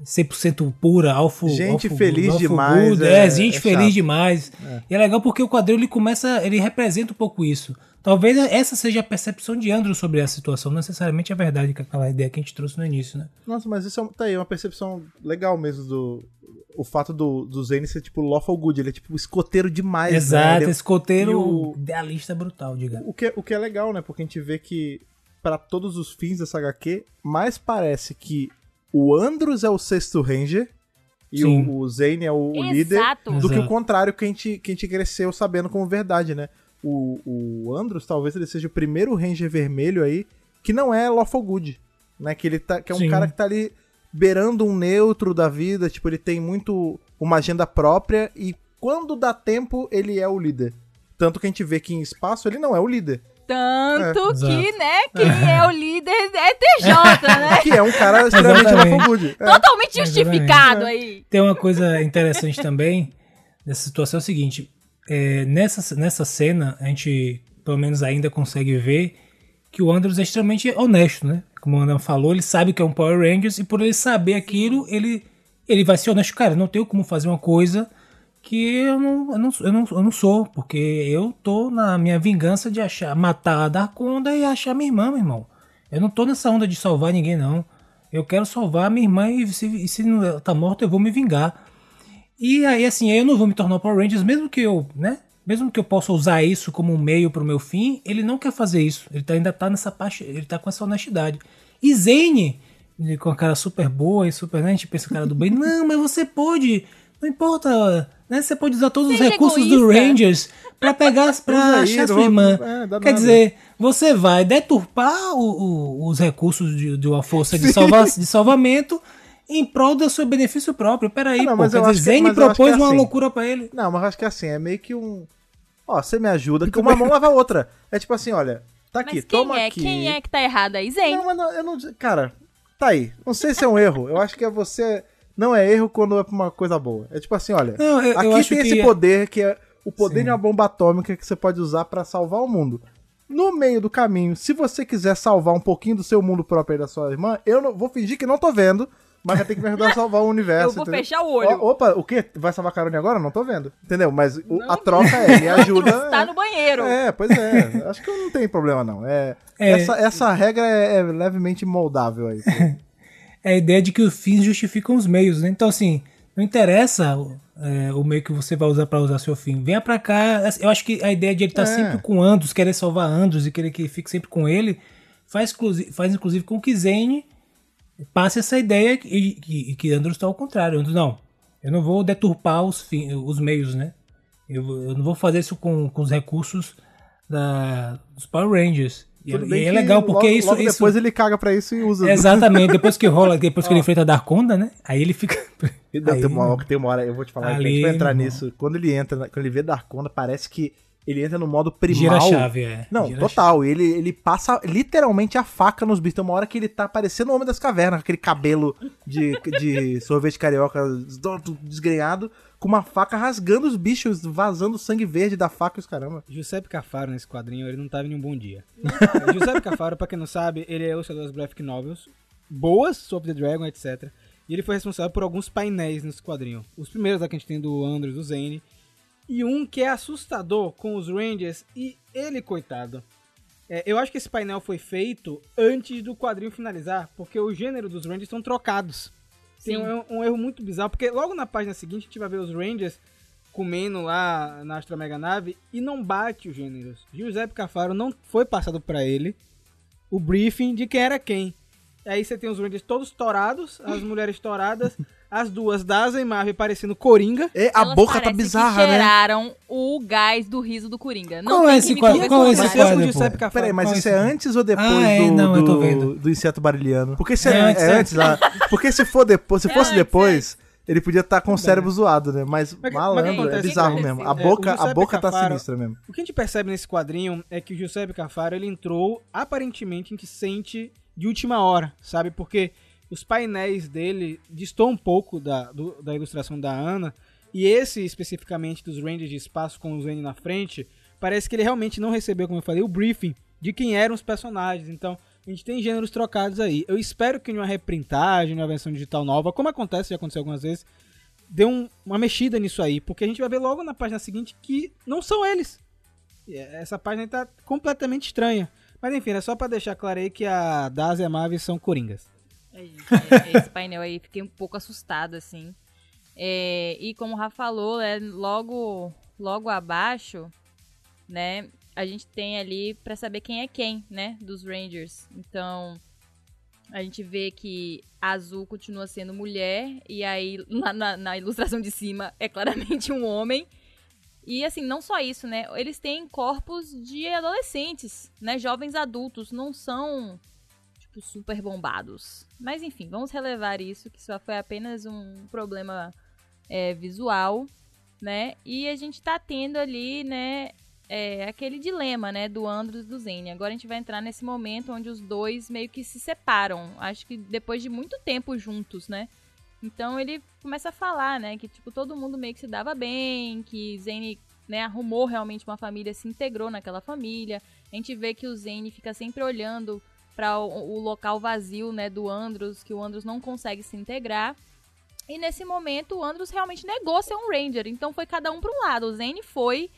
100% pura, alfo, Gente alfo- feliz alfo demais, good, é- é, gente é feliz demais. E é legal porque o quadrinho ele começa, ele representa um pouco isso. Talvez essa seja a percepção de Andrew sobre a situação, não necessariamente a verdade que aquela ideia que a gente trouxe no início, né? Nossa, mas isso é, tá aí, uma percepção legal mesmo do. O fato do, do Zane ser tipo lawful good, ele é tipo escoteiro demais. né? Exato, Ele é- esse coteiro e o- idealista brutal, diga. O que, é- o que é legal, né? Porque a gente vê que, pra todos os fins dessa HQ, mais parece que o Andros é o sexto Ranger e Sim. o, o Zane é o, o líder. Exato. Do que o contrário que a gente, que a gente cresceu sabendo como verdade, né? O, o Andros talvez ele seja o primeiro Ranger vermelho aí que não é Lawful Good, né? Que ele tá, que é um Sim. cara que tá ali beirando um neutro da vida, tipo, ele tem muito uma agenda própria e quando dá tempo ele é o líder. Tanto que a gente vê que em espaço ele não é o líder. Tanto É. que, né, quem é o líder é TJ, né? Que é um cara extremamente. É. Totalmente justificado aí. Tem uma coisa interessante também nessa situação é o seguinte: é, nessa, nessa cena, a gente pelo menos ainda consegue ver que o Andrews é extremamente honesto, né? Como o Andam falou, ele sabe que é um Power Rangers e por ele saber aquilo, ele, ele vai ser honesto. Cara, não tenho como fazer uma coisa que eu não, eu não, eu não, eu não sou, porque eu tô na minha vingança de achar, matar a Darkonda e achar minha irmã, meu irmão. Eu não tô nessa onda de salvar ninguém, não. Eu quero salvar minha irmã e se, e se ela tá morta, eu vou me vingar. E aí, assim, eu não vou me tornar o Power Rangers, mesmo que eu, né? Mesmo que eu possa usar isso como um meio pro meu fim, ele não quer fazer isso. Ele tá- ainda tá nessa parte, ele tá com essa honestidade. E Zane, com a cara super boa e super, né? A gente pensa, cara do bem, não, mas você pode, não importa, né? Você pode usar todos os Seja recursos do egoísta. Rangers pra pegar, aí, achar sua irmã. é, Quer nada. dizer, você vai deturpar o- o- os recursos de, de uma força de, salva, de salvamento em prol do seu benefício próprio. Peraí, Ah, não, pô. mas dizer, Zane acho que propôs é uma assim. loucura pra ele. Não, mas eu acho que é assim, é meio que um. Ó, você me ajuda, que uma mão lava a outra. É tipo assim, olha, tá aqui, Mas quem toma é? aqui. Quem é que tá errado aí? Zen. Não, mas não, eu não. Cara, tá aí. Não sei se é um erro. Eu acho que é você. Não é erro quando é pra uma coisa boa. É tipo assim, olha. Não, eu- eu aqui acho tem que esse é- poder que é o poder Sim. de uma bomba atômica que você pode usar pra salvar o mundo. No meio do caminho, se você quiser salvar um pouquinho do seu mundo próprio e da sua irmã, eu não, vou fingir que não tô vendo, mas vai ter que me ajudar a salvar o universo. Eu vou entendeu? fechar o olho. Ó, opa, o quê? Vai salvar a Carone agora? Não tô vendo. Entendeu? Mas o- a troca é, me ajuda. Está é. no banheiro. É, pois é. Acho que não tem problema, não. É, É. Essa, essa regra é, é levemente moldável aí. É a ideia de que os fins justificam os meios, né? Então, assim, não interessa é, o meio que você vai usar pra usar seu fim. Venha pra cá. Eu acho que a ideia de ele estar É. sempre com Andros, querer salvar Andros e querer que fique sempre com ele, faz, faz inclusive com que Zane passe essa ideia e que, que Andros está ao contrário. Andros, não, eu não vou deturpar os, os meios, né? Eu, eu não vou fazer isso com, com os recursos da, dos Power Rangers. E, Tudo e bem é legal porque logo, isso, logo isso depois ele caga pra isso e usa. Exatamente, depois que rola, depois que ele enfrenta a Darkonda, né? Aí ele fica. E não, Aí, tem, uma, hora- tem uma hora, eu vou te falar, que a gente Ali, vai entrar irmão. nisso. Quando ele entra, quando ele vê Darkonda, parece que ele entra no modo primal. Gira a chave, é. Não, Gira total. Ele, ele passa literalmente a faca nos bichos. Tem uma hora que ele tá parecendo o Homem das Cavernas, aquele cabelo de, de sorvete carioca desgrenhado, com uma faca rasgando os bichos, vazando sangue verde da faca e os caramba. Giuseppe Cafaro nesse quadrinho, ele não tava em um bom dia. Giuseppe Cafaro, pra quem não sabe, ele é ilustrador das graphic novels, boas, Soap the Dragon, etc. E ele foi responsável por alguns painéis nesse quadrinho. Os primeiros da que a gente tem do Andrews, do Zane. E um que é assustador com os Rangers e ele, coitado. É, eu acho que esse painel foi feito antes do quadrinho finalizar, porque o gênero dos Rangers são trocados. Tem Sim. um, um erro muito bizarro, porque logo na página seguinte a gente vai ver os Rangers comendo lá na Astro Mega Nave e não bate os gêneros. Giuseppe Cafaro não foi passado pra ele o briefing de quem era quem. Aí você tem os Rangers todos tourados, as mulheres touradas, as duas da e Marvel parecendo Coringa. É, a Elas boca tá bizarra, que né? cheiraram o gás do riso do Coringa. Não Qual tem é esse quadro? Qual é esse quadro. Peraí, mas Qual isso é é antes ou depois Ah, é, do, não, eu tô do, vendo. do inseto barilhano? Porque se É é, antes, é é. antes lá. Porque se for depois, se É fosse depois, Ele podia estar com o cérebro zoado, né? Mas Mas que- mas que malandro, é bizarro mesmo. A É, boca, o a boca tá Cafaro- sinistra mesmo. O que a gente percebe nesse quadrinho é que o Giuseppe Cafaro ele entrou, aparentemente, a gente sente de última hora, sabe? Porque os painéis dele distou um pouco da, do- da ilustração da Ana, e esse especificamente dos Rangers de espaço com o Zane na frente, parece que ele realmente não recebeu, como eu falei, o briefing de quem eram os personagens. Então, a gente tem gêneros trocados aí. Eu espero que numa reprintagem, numa versão digital nova, como acontece, já aconteceu algumas vezes, dê um- uma mexida nisso aí, porque a gente vai ver logo na página seguinte que não são eles. E Essa página tá completamente estranha. Mas enfim, é só pra deixar claro aí que a Daz e a Mavis são coringas. É, gente, é, esse painel aí, fiquei um pouco assustada, assim. É, e como o Rafa falou, é, logo, logo abaixo, né, a gente tem ali pra saber quem é quem, né, dos Rangers. Então, a gente vê que a Azul continua sendo mulher, e aí lá na, na ilustração de cima é claramente um homem. E assim, não só isso, né? Eles têm corpos de adolescentes, né? Jovens adultos, não são super bombados. Mas enfim, vamos relevar isso, que só foi apenas um problema é, visual, né? E a gente tá tendo ali, né, é, aquele dilema, né, do Andros e do Zane. Agora a gente vai entrar nesse momento onde os dois meio que se separam. Acho que depois de muito tempo juntos, né? Então ele começa a falar, né, que tipo todo mundo meio que se dava bem, que Zane, né, arrumou realmente uma família, se integrou naquela família. A gente vê que o Zane fica sempre olhando para o, o local vazio, né, do Andros, que o Andros não consegue se integrar. E nesse momento o Andros realmente negou ser um Ranger, então foi cada um para um lado. O Zane foi,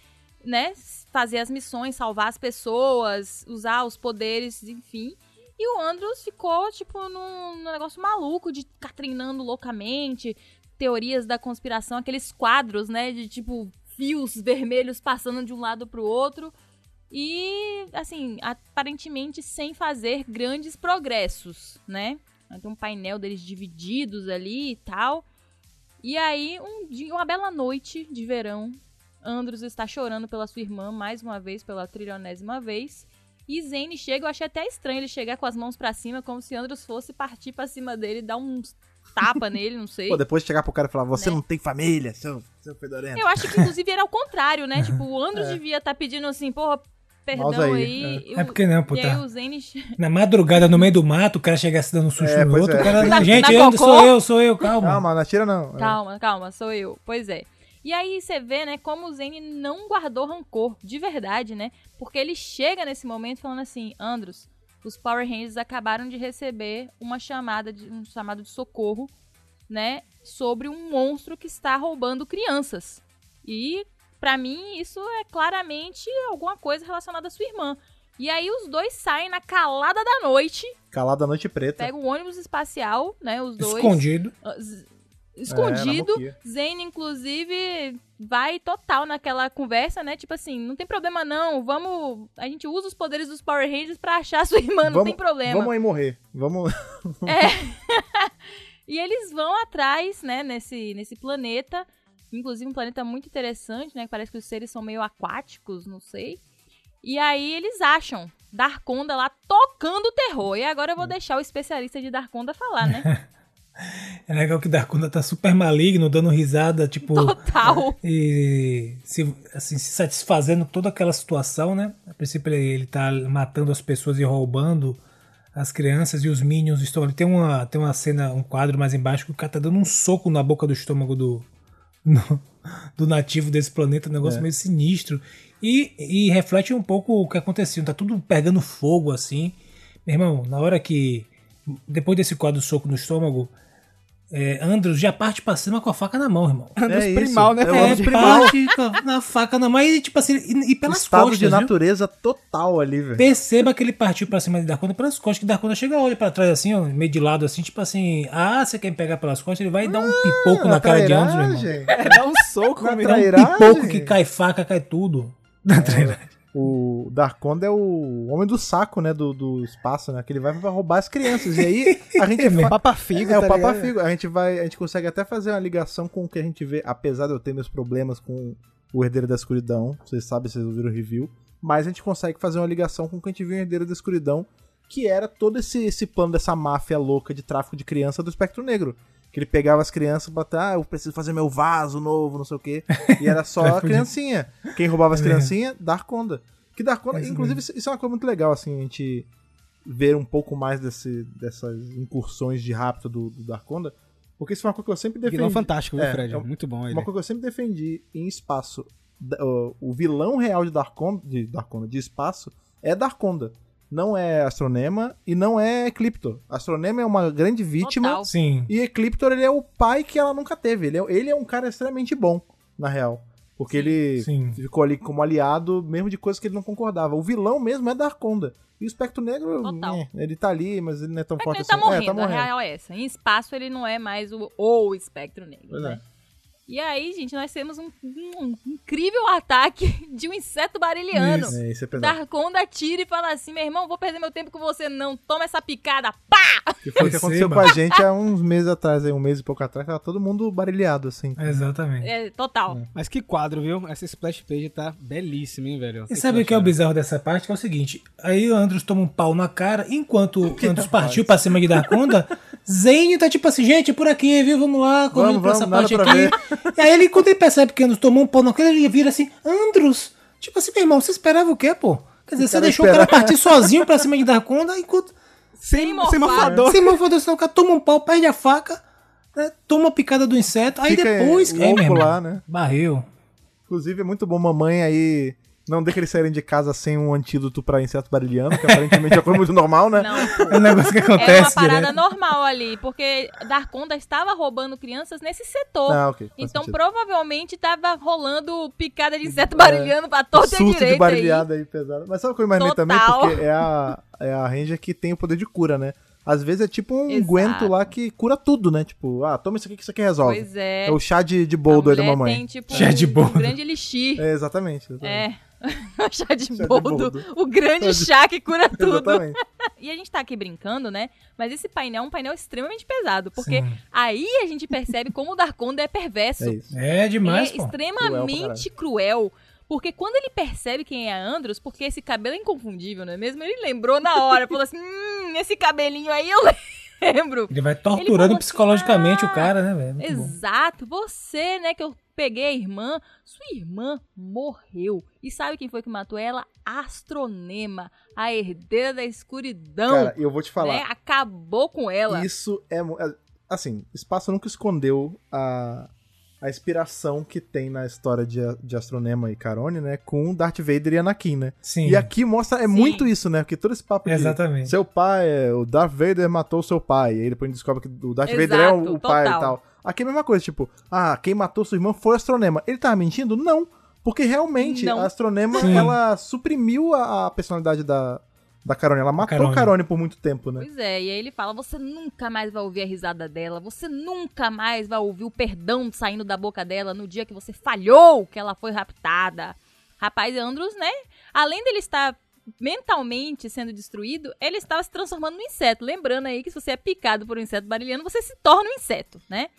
né, fazer as missões, salvar as pessoas, usar os poderes, enfim. E o Andros ficou, tipo, num, num negócio maluco de ficar treinando loucamente, teorias da conspiração, aqueles quadros, né, de tipo fios vermelhos passando de um lado pro outro. E, assim, aparentemente sem fazer grandes progressos, né? Tem um painel deles divididos ali e tal. E aí, um dia, uma bela noite de verão, Andros está chorando pela sua irmã, mais uma vez, pela trilionésima vez. E Zane chega, eu achei até estranho ele chegar com as mãos pra cima, como se Andros fosse partir pra cima dele, dar uns tapa nele, não sei. Pô, depois de chegar pro cara e falar, você Né? não tem família, seu, seu fedorento. Eu acho que, inclusive, era o contrário, né? Tipo, o Andros devia estar pedindo assim, porra, perdão Mouse aí, aí. E É o- porque não, pô, E aí tá. o Zane... Na madrugada, no meio do mato, o cara chegasse dando um susto É, no outro, é. o cara. Na- gente, na cocô? sou eu, sou eu, calma. Calma, não atira não. É. Calma, calma, sou eu. Pois é. E aí você vê, né, como o Zane não guardou rancor, de verdade, né? Porque ele chega nesse momento falando assim, Andros, os Power Rangers acabaram de receber uma chamada de um chamado de socorro, né, sobre um monstro que está roubando crianças. E pra mim isso é claramente alguma coisa relacionada à sua irmã. E aí os dois saem na calada da noite, Calada a noite preta. pegam o ônibus espacial, né, os dois Escondido. ah, É, escondido. boquinha. Zane, inclusive, vai total naquela conversa, né? Tipo assim, não tem problema não, vamos... A gente usa os poderes dos Power Rangers pra achar sua irmã, não Vamos- tem problema. Vamos aí morrer. Vamos. E eles vão atrás, né, nesse, nesse planeta. Inclusive um planeta muito interessante, né? Parece que os seres são meio aquáticos, não sei. E aí eles acham Darkonda lá tocando terror. E agora eu vou deixar o especialista de Darkonda falar, né? É legal que Darkunda tá super maligno, dando risada, tipo. Total. E se, assim, se satisfazendo com toda aquela situação, né? A princípio ele, ele tá matando as pessoas e roubando as crianças e os minions estão ali. Tem uma, tem uma cena, um quadro mais embaixo que o cara tá dando um soco na boca do estômago do, no- do nativo desse planeta, um negócio É. meio sinistro. E, e reflete um pouco o que aconteceu. Tá tudo pegando fogo assim. Meu irmão, na hora que. Depois desse quadro soco no estômago, é, Andros já parte pra cima com a faca na mão, irmão. Andros É primal, isso. né? É o É, primal. parte com a- na faca na mão e, tipo assim, e, e pelas Estado costas, de viu? natureza total ali, velho. Perceba que ele partiu pra cima de Darkonda pelas costas, que Darkonda chega, olha pra trás assim, ó, meio de lado assim, tipo assim, ah, você quer me pegar pelas costas, ele vai dar um pipoco na cara de Andros, meu irmão. É, dá um soco, Na meu um irmão. trairagem. pipoco que cai faca, cai tudo. Na trairagem. O Darkonda é o homem do saco, né? Do, do espaço, né? Que ele vai pra roubar as crianças. E aí a gente fa- Papa Figo, É, tá o Papa ligado? Figo. A gente vai. A gente consegue até fazer uma ligação com o que a gente vê, apesar de eu ter meus problemas com o Herdeiro da Escuridão. Vocês sabem, vocês ouviram o review. Mas a gente consegue fazer uma ligação com o que a gente viu em Herdeiro da Escuridão, que era todo esse, esse plano dessa máfia louca de tráfico de criança do espectro negro. Que ele pegava as crianças e botava, ah, eu preciso fazer meu vaso novo, não sei o quê. E era só a criancinha. Quem roubava as É. criancinhas? Darkonda. Que Darkonda, É inclusive, isso isso é uma coisa muito legal, assim, a gente ver um pouco mais desse, dessas incursões de rapto do, do Darkonda. Porque isso foi uma coisa que eu sempre defendi. Vilão fantástico, viu, É, Fred? é Muito bom ele. Uma coisa que eu sempre defendi em espaço. o vilão real de Darkonda, de Darkonda, de espaço, é Darkonda. Não é Astronema e não é Ecliptor. Astronema é uma grande vítima Total. Sim. e Ecliptor ele é o pai que ela nunca teve. Ele é, ele é um cara extremamente bom, na real. Porque ele Sim. ficou ali como aliado, mesmo de coisas que ele não concordava. O vilão mesmo é Darkonda. E o Espectro Negro, né, ele tá ali, mas ele não é tão É que forte ele assim. tá morrendo, é, tá a morrendo. real é essa. Em espaço ele não é mais o, o espectro negro, Pois é. né? E aí, gente, nós temos um, um incrível ataque de um inseto bariliano. Isso. É, isso é pesado. Darkonda tira e fala assim, meu irmão, vou perder meu tempo com você não, toma essa picada, pá! Que foi o que aconteceu com a gente há uns meses atrás, aí, um mês e pouco atrás, tava todo mundo barilhado, assim. Exatamente. É, total. Mas que quadro, viu? Essa splash page tá belíssima, hein, velho? E sabe o que é o bizarro dessa parte? Que é o seguinte: aí o Andros toma um pau na cara, enquanto o Andros partiu pra cima de Darkonda, Zane tá tipo assim, gente, por aqui, viu? Vamos lá, correndo Vamos, pra essa vamos, parte nada pra aqui. E aí ele, quando ele percebe que Andros tomou um pau na cara, ele vira assim, Andros, tipo assim, meu irmão, você esperava o quê, pô? Quer dizer, você deixou o cara partir sozinho pra cima de Darkonda, enquanto Sem, Sem mofador. sem mão foda o cara toma um pau, perde a faca, né, toma a picada do inseto, aí Fica depois. louco é, meu irmão, lá, né? Barreu. Inclusive, é muito bom mamãe aí. Não deixa eles saírem de casa sem um antídoto pra inseto barilhano, que aparentemente é coisa muito normal, né? Não, É um negócio que acontece uma parada direto. normal ali, porque Darkonda estava roubando crianças nesse setor. Ah, ok. faz Então, sentido. provavelmente tava rolando picada de inseto barulhando pra todo e Surto direito de barilhada aí. pesado. Mas sabe o que eu imaginei também? Total. Porque é a, é a Ranger que tem o poder de cura, né? Às vezes é tipo um guento lá que cura tudo, né? Tipo, ah, toma isso aqui que isso aqui resolve. Pois é. É o chá de, de A boldo aí da mamãe. tem, tipo, Chá de boldo. um grande elixir. É, exatamente. exatamente. É. O chá de Chá de boldo. O grande chá que cura tudo. E a gente tá aqui brincando, né? Mas esse painel é um painel extremamente pesado. Porque Sim. aí a gente percebe como o Darkonda é perverso. É. É demais, ele pô. é extremamente cruel. Porque quando ele percebe quem é Andros, porque esse cabelo é inconfundível, não é mesmo? Ele lembrou na hora, falou assim: hum, esse cabelinho aí eu lembro. Ele vai Ele torturando falou assim, psicologicamente "Ah, o cara, né, velho? Muito bom. Exato, você, né, que eu peguei a irmã, sua irmã morreu. E sabe quem foi que matou ela? Astronema, a herdeira da escuridão. Cara, eu vou te falar. né? Acabou com ela. Isso é. é- Assim, Espaço nunca escondeu a, a inspiração que tem na história de, de Astronema e Carone, né? Com Darth Vader e Anakin, né? Sim. E aqui mostra, é Sim. muito isso, né? Porque todo esse papo de Exatamente. seu pai, é, o Darth Vader matou seu pai. E aí depois a gente descobre que o Darth Vader é o, Exato, o pai e tal. Aqui é a mesma coisa, tipo, ah, quem matou sua irmã foi o Astronema. Ele tava mentindo? Não. Porque realmente Não. a Astronema, Sim. ela suprimiu a, a personalidade da, da Carone. Ela matou Carone. Carone por muito tempo, né? Pois é, e aí ele fala: você nunca mais vai ouvir a risada dela, você nunca mais vai ouvir o perdão saindo da boca dela no dia que você falhou que ela foi raptada. Rapaz, Andros, né? Além dele estar mentalmente sendo destruído, ele estava se transformando num inseto. Lembrando aí que se você é picado por um inseto barilhano, você se torna um inseto, né?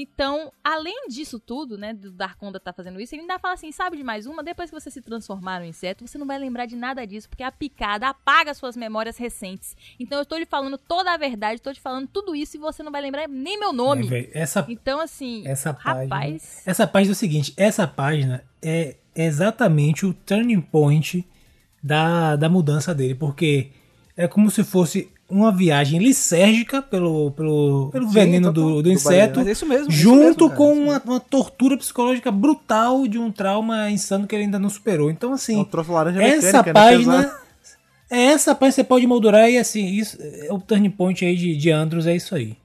Então, além disso tudo, né, do Darkonda tá fazendo isso, ele ainda fala assim, sabe de mais uma? Depois que você se transformar no inseto, você não vai lembrar de nada disso, porque a picada apaga suas memórias recentes. Então eu tô lhe falando toda a verdade, tô te falando tudo isso e você não vai lembrar nem meu É, nome. velho, essa, então, assim, essa página. rapaz, Essa página é o seguinte: essa página é exatamente o turning point da, da mudança dele, porque é como se fosse uma viagem lisérgica pelo, pelo, pelo Sim, veneno do, do Do inseto. Mas é isso mesmo. é isso junto mesmo, cara, com é uma, uma tortura psicológica brutal de um trauma insano que ele ainda não superou. Então, É um assim, laranja essa mecânica, né, página. pesado. é essa página você pode moldurar e assim, isso é o turning point aí de, de Andros, é isso aí.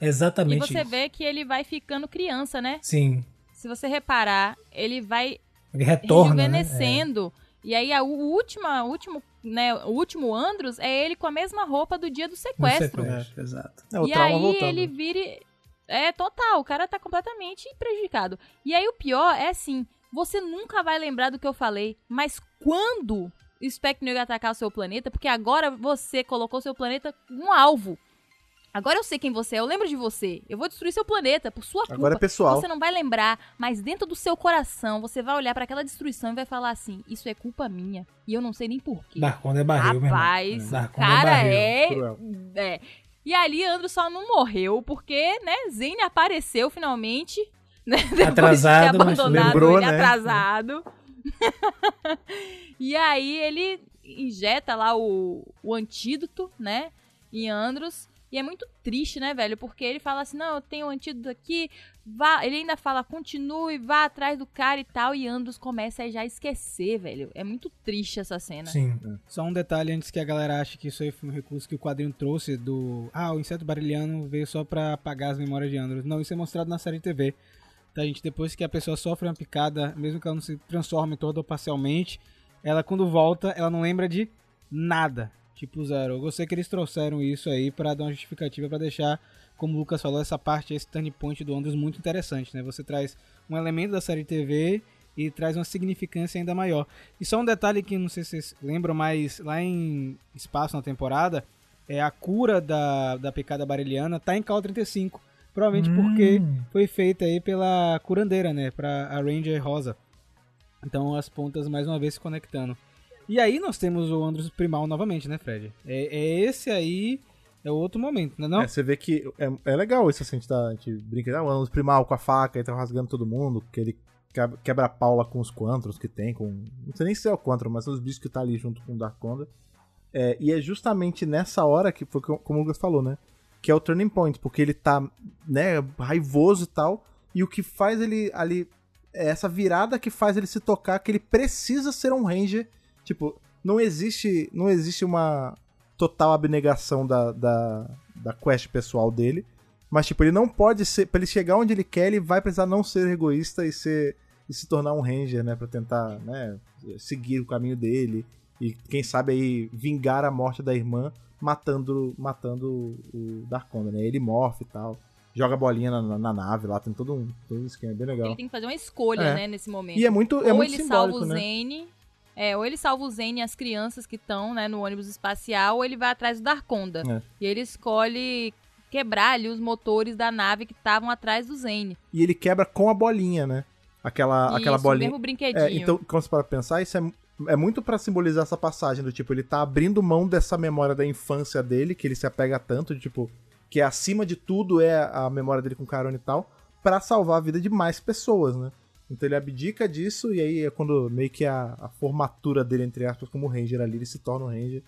e Exatamente você isso. vê que ele vai ficando criança, né? Sim. Se você reparar, ele vai Ele retorna. Né? rejuvenescendo. E aí a, o último, a último, né, o último Andros é ele com a mesma roupa do dia do É, sequestro. sequestro, exato. É, o e aí voltando. ele vira. e- É total, o cara tá completamente prejudicado. E aí o pior é assim: você nunca vai lembrar do que eu falei, mas quando o Spectre Negro atacar o seu planeta, porque agora você colocou seu planeta um alvo. Agora eu sei quem você é, eu lembro de você. Eu vou destruir seu planeta por sua culpa. Agora é pessoal. Você não vai lembrar, mas dentro do seu coração você vai olhar pra aquela destruição e vai falar assim: Isso é culpa minha. E eu não sei nem porquê. Darkonda é barril, meu irmão. Rapaz, o Darkonda cara barril. é, é. E ali Andros só não morreu, porque, né, Zane apareceu finalmente. Né, depois Atrasado, mas abandonado lembrou, ele né? atrasado. e aí ele injeta lá o, o antídoto, né? Em Andros. E é muito triste, né, velho? Porque ele fala assim: não, eu tenho um antídoto aqui. Vá. Ele ainda fala, continue, vá atrás do cara e tal. E Andros começa a já esquecer, velho. É muito triste essa cena. Sim. Só um detalhe antes que a galera ache que isso aí foi um recurso que o quadrinho trouxe do. Ah, o inseto barilhano veio só pra apagar as memórias de Andros. Não, isso é mostrado na série de TV. Tá, gente? Depois que a pessoa sofre uma picada, mesmo que ela não se transforme toda ou parcialmente, ela quando volta, ela não lembra de nada. Tipo zero. Eu gostei que eles trouxeram isso aí pra dar uma justificativa pra deixar, como o Lucas falou, essa parte, esse turning point do Andros muito interessante, né? Você traz um elemento da série TV e traz uma significância ainda maior. E só um detalhe que não sei se vocês lembram, mas lá em Espaço na temporada, é a cura da, da picada bareliana tá em Cal 35. Provavelmente Hum. porque foi feita aí pela curandeira, né? Pra a Ranger Rosa. Então as pontas mais uma vez se conectando. E aí nós temos o Andros Primal novamente, né, Fred? É, é esse aí, é outro momento, né não? É, você vê que é, é legal isso, assim, a gente, tá, gente brinca, ah, o Anos Primal com a faca e tá rasgando todo mundo, que ele quebra, paula com os Quantros que tem, com. Não sei nem se é o Quantro, mas são os bichos que tá ali junto com o Darkonda. É, e é justamente nessa hora que foi co- como o Lucas falou, né? Que é o turning point, porque ele tá, né, raivoso e tal. E o que faz ele ali. É essa virada que faz ele se tocar que ele precisa ser um Ranger. Tipo, não existe. Não existe uma total abnegação da, da, da quest pessoal dele. Mas, tipo, ele não pode ser. Pra ele chegar onde ele quer, ele vai precisar não ser egoísta e ser. E se tornar um Ranger, né? Pra tentar, né? Seguir o caminho dele. E quem sabe aí vingar a morte da irmã matando, matando o Darkonda, né? Ele morfe e tal. Joga a bolinha na, na nave lá, tem todo um, todo um esquema bem legal. Ele tem que fazer uma escolha, É. né, nesse momento. E é muito, é ou muito ele salva simbólico, o né? Zane. É, ou ele salva o Zane e as crianças que estão, né, no ônibus espacial, ou ele vai atrás do Darkonda. É. E ele escolhe quebrar ali os motores da nave que estavam atrás do Zane. E ele quebra com a bolinha, né? Aquela, aquela Isso, bolinha. o mesmo brinquedinho. É, então, quando você para pensar, isso é, é muito pra simbolizar essa passagem do tipo, ele tá abrindo mão dessa memória da infância dele, que ele se apega tanto, de, tipo, que acima de tudo é a memória dele com o Carone e tal, pra salvar a vida de mais pessoas, né? Então ele abdica disso e aí é quando meio que a, a formatura dele, entre aspas, como Ranger ali, ele se torna um Ranger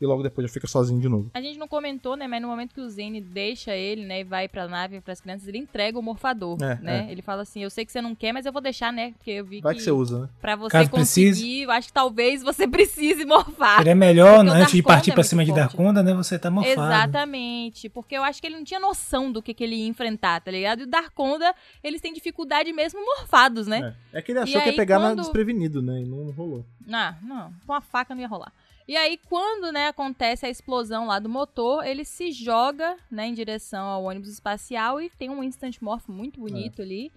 e logo depois já fica sozinho de novo. A gente não comentou, né, mas no momento que o Zane deixa ele, né, e vai pra nave, pras crianças, ele entrega o morfador, É, né? Ele fala assim, eu sei que você não quer, mas eu vou deixar, né, porque eu vi Vai que você usa, né? pra você Caso conseguir, precise. eu acho que talvez você precise morfar. Seria melhor, o antes de Darkonda partir é pra cima de forte. Darkonda, né? Você tá mofado. Exatamente, porque eu acho que ele não tinha noção do que, que ele ia enfrentar, tá ligado? E o Darkonda, eles têm dificuldade mesmo morfados, né? É. É que ele achou E que ia pegar na quando- desprevenido, né? E não rolou. Ah, não, com a faca não ia rolar. E aí, quando, né, acontece a explosão lá do motor, ele se joga, né, em direção ao ônibus espacial e tem um instant morph muito bonito ali,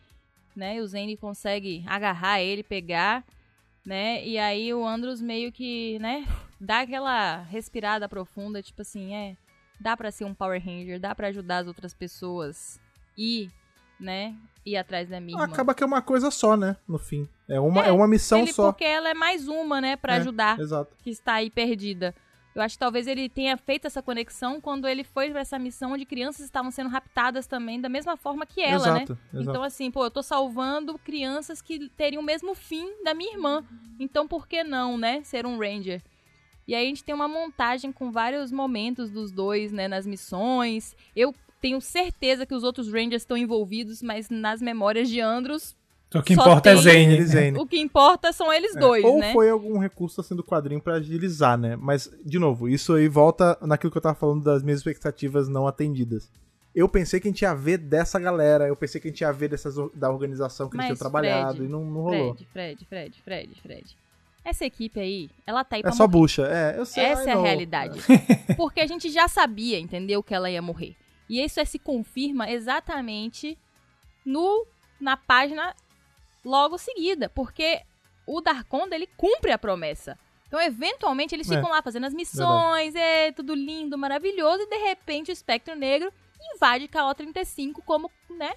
né, e o Zane consegue agarrar ele, pegar, né, e aí o Andros meio que, né, dá aquela respirada profunda, tipo assim, é, dá pra ser um Power Ranger, dá pra ajudar as outras pessoas e, né, ir atrás da minha. Acaba que é uma coisa só, né? No fim. É uma, É, é, uma missão Ele- só. Porque ela é mais uma, né, pra É, ajudar Exato. que está aí perdida. Eu acho que talvez ele tenha feito essa conexão quando ele foi pra essa missão onde crianças estavam sendo raptadas também, da mesma forma que ela, né? exato, exato. Então, assim, pô, eu tô salvando crianças que teriam o mesmo fim da minha irmã. Então, por que não, né? Ser um Ranger. E aí a gente tem uma montagem com vários momentos dos dois, né? Nas missões. Eu tenho certeza que os outros Rangers estão envolvidos, mas nas memórias de Andros, O que Só importa é Zane. Ele Zane. o que importa são eles É, dois, Ou né? foi algum recurso assim do quadrinho pra agilizar, né? Mas, de novo, isso aí volta naquilo que eu tava falando das minhas expectativas não atendidas. Eu pensei que a gente ia ver dessa galera, eu pensei que a gente ia ver dessas, da organização que eles Mas, tinham trabalhado Fred, e não, não rolou. Fred, Fred, Fred, Fred, Fred. Essa equipe aí, ela tá aí É pra só morrer. bucha, é, eu sei. Essa é a realidade. Porque a gente já sabia, entendeu, que ela ia morrer. E isso é, se confirma exatamente no na página logo seguida. Porque o Darkonda, ele cumpre a promessa. Então, eventualmente, eles É. ficam lá fazendo as missões, é tudo lindo, maravilhoso, e de repente o Espectro Negro invade KO-35 como, né,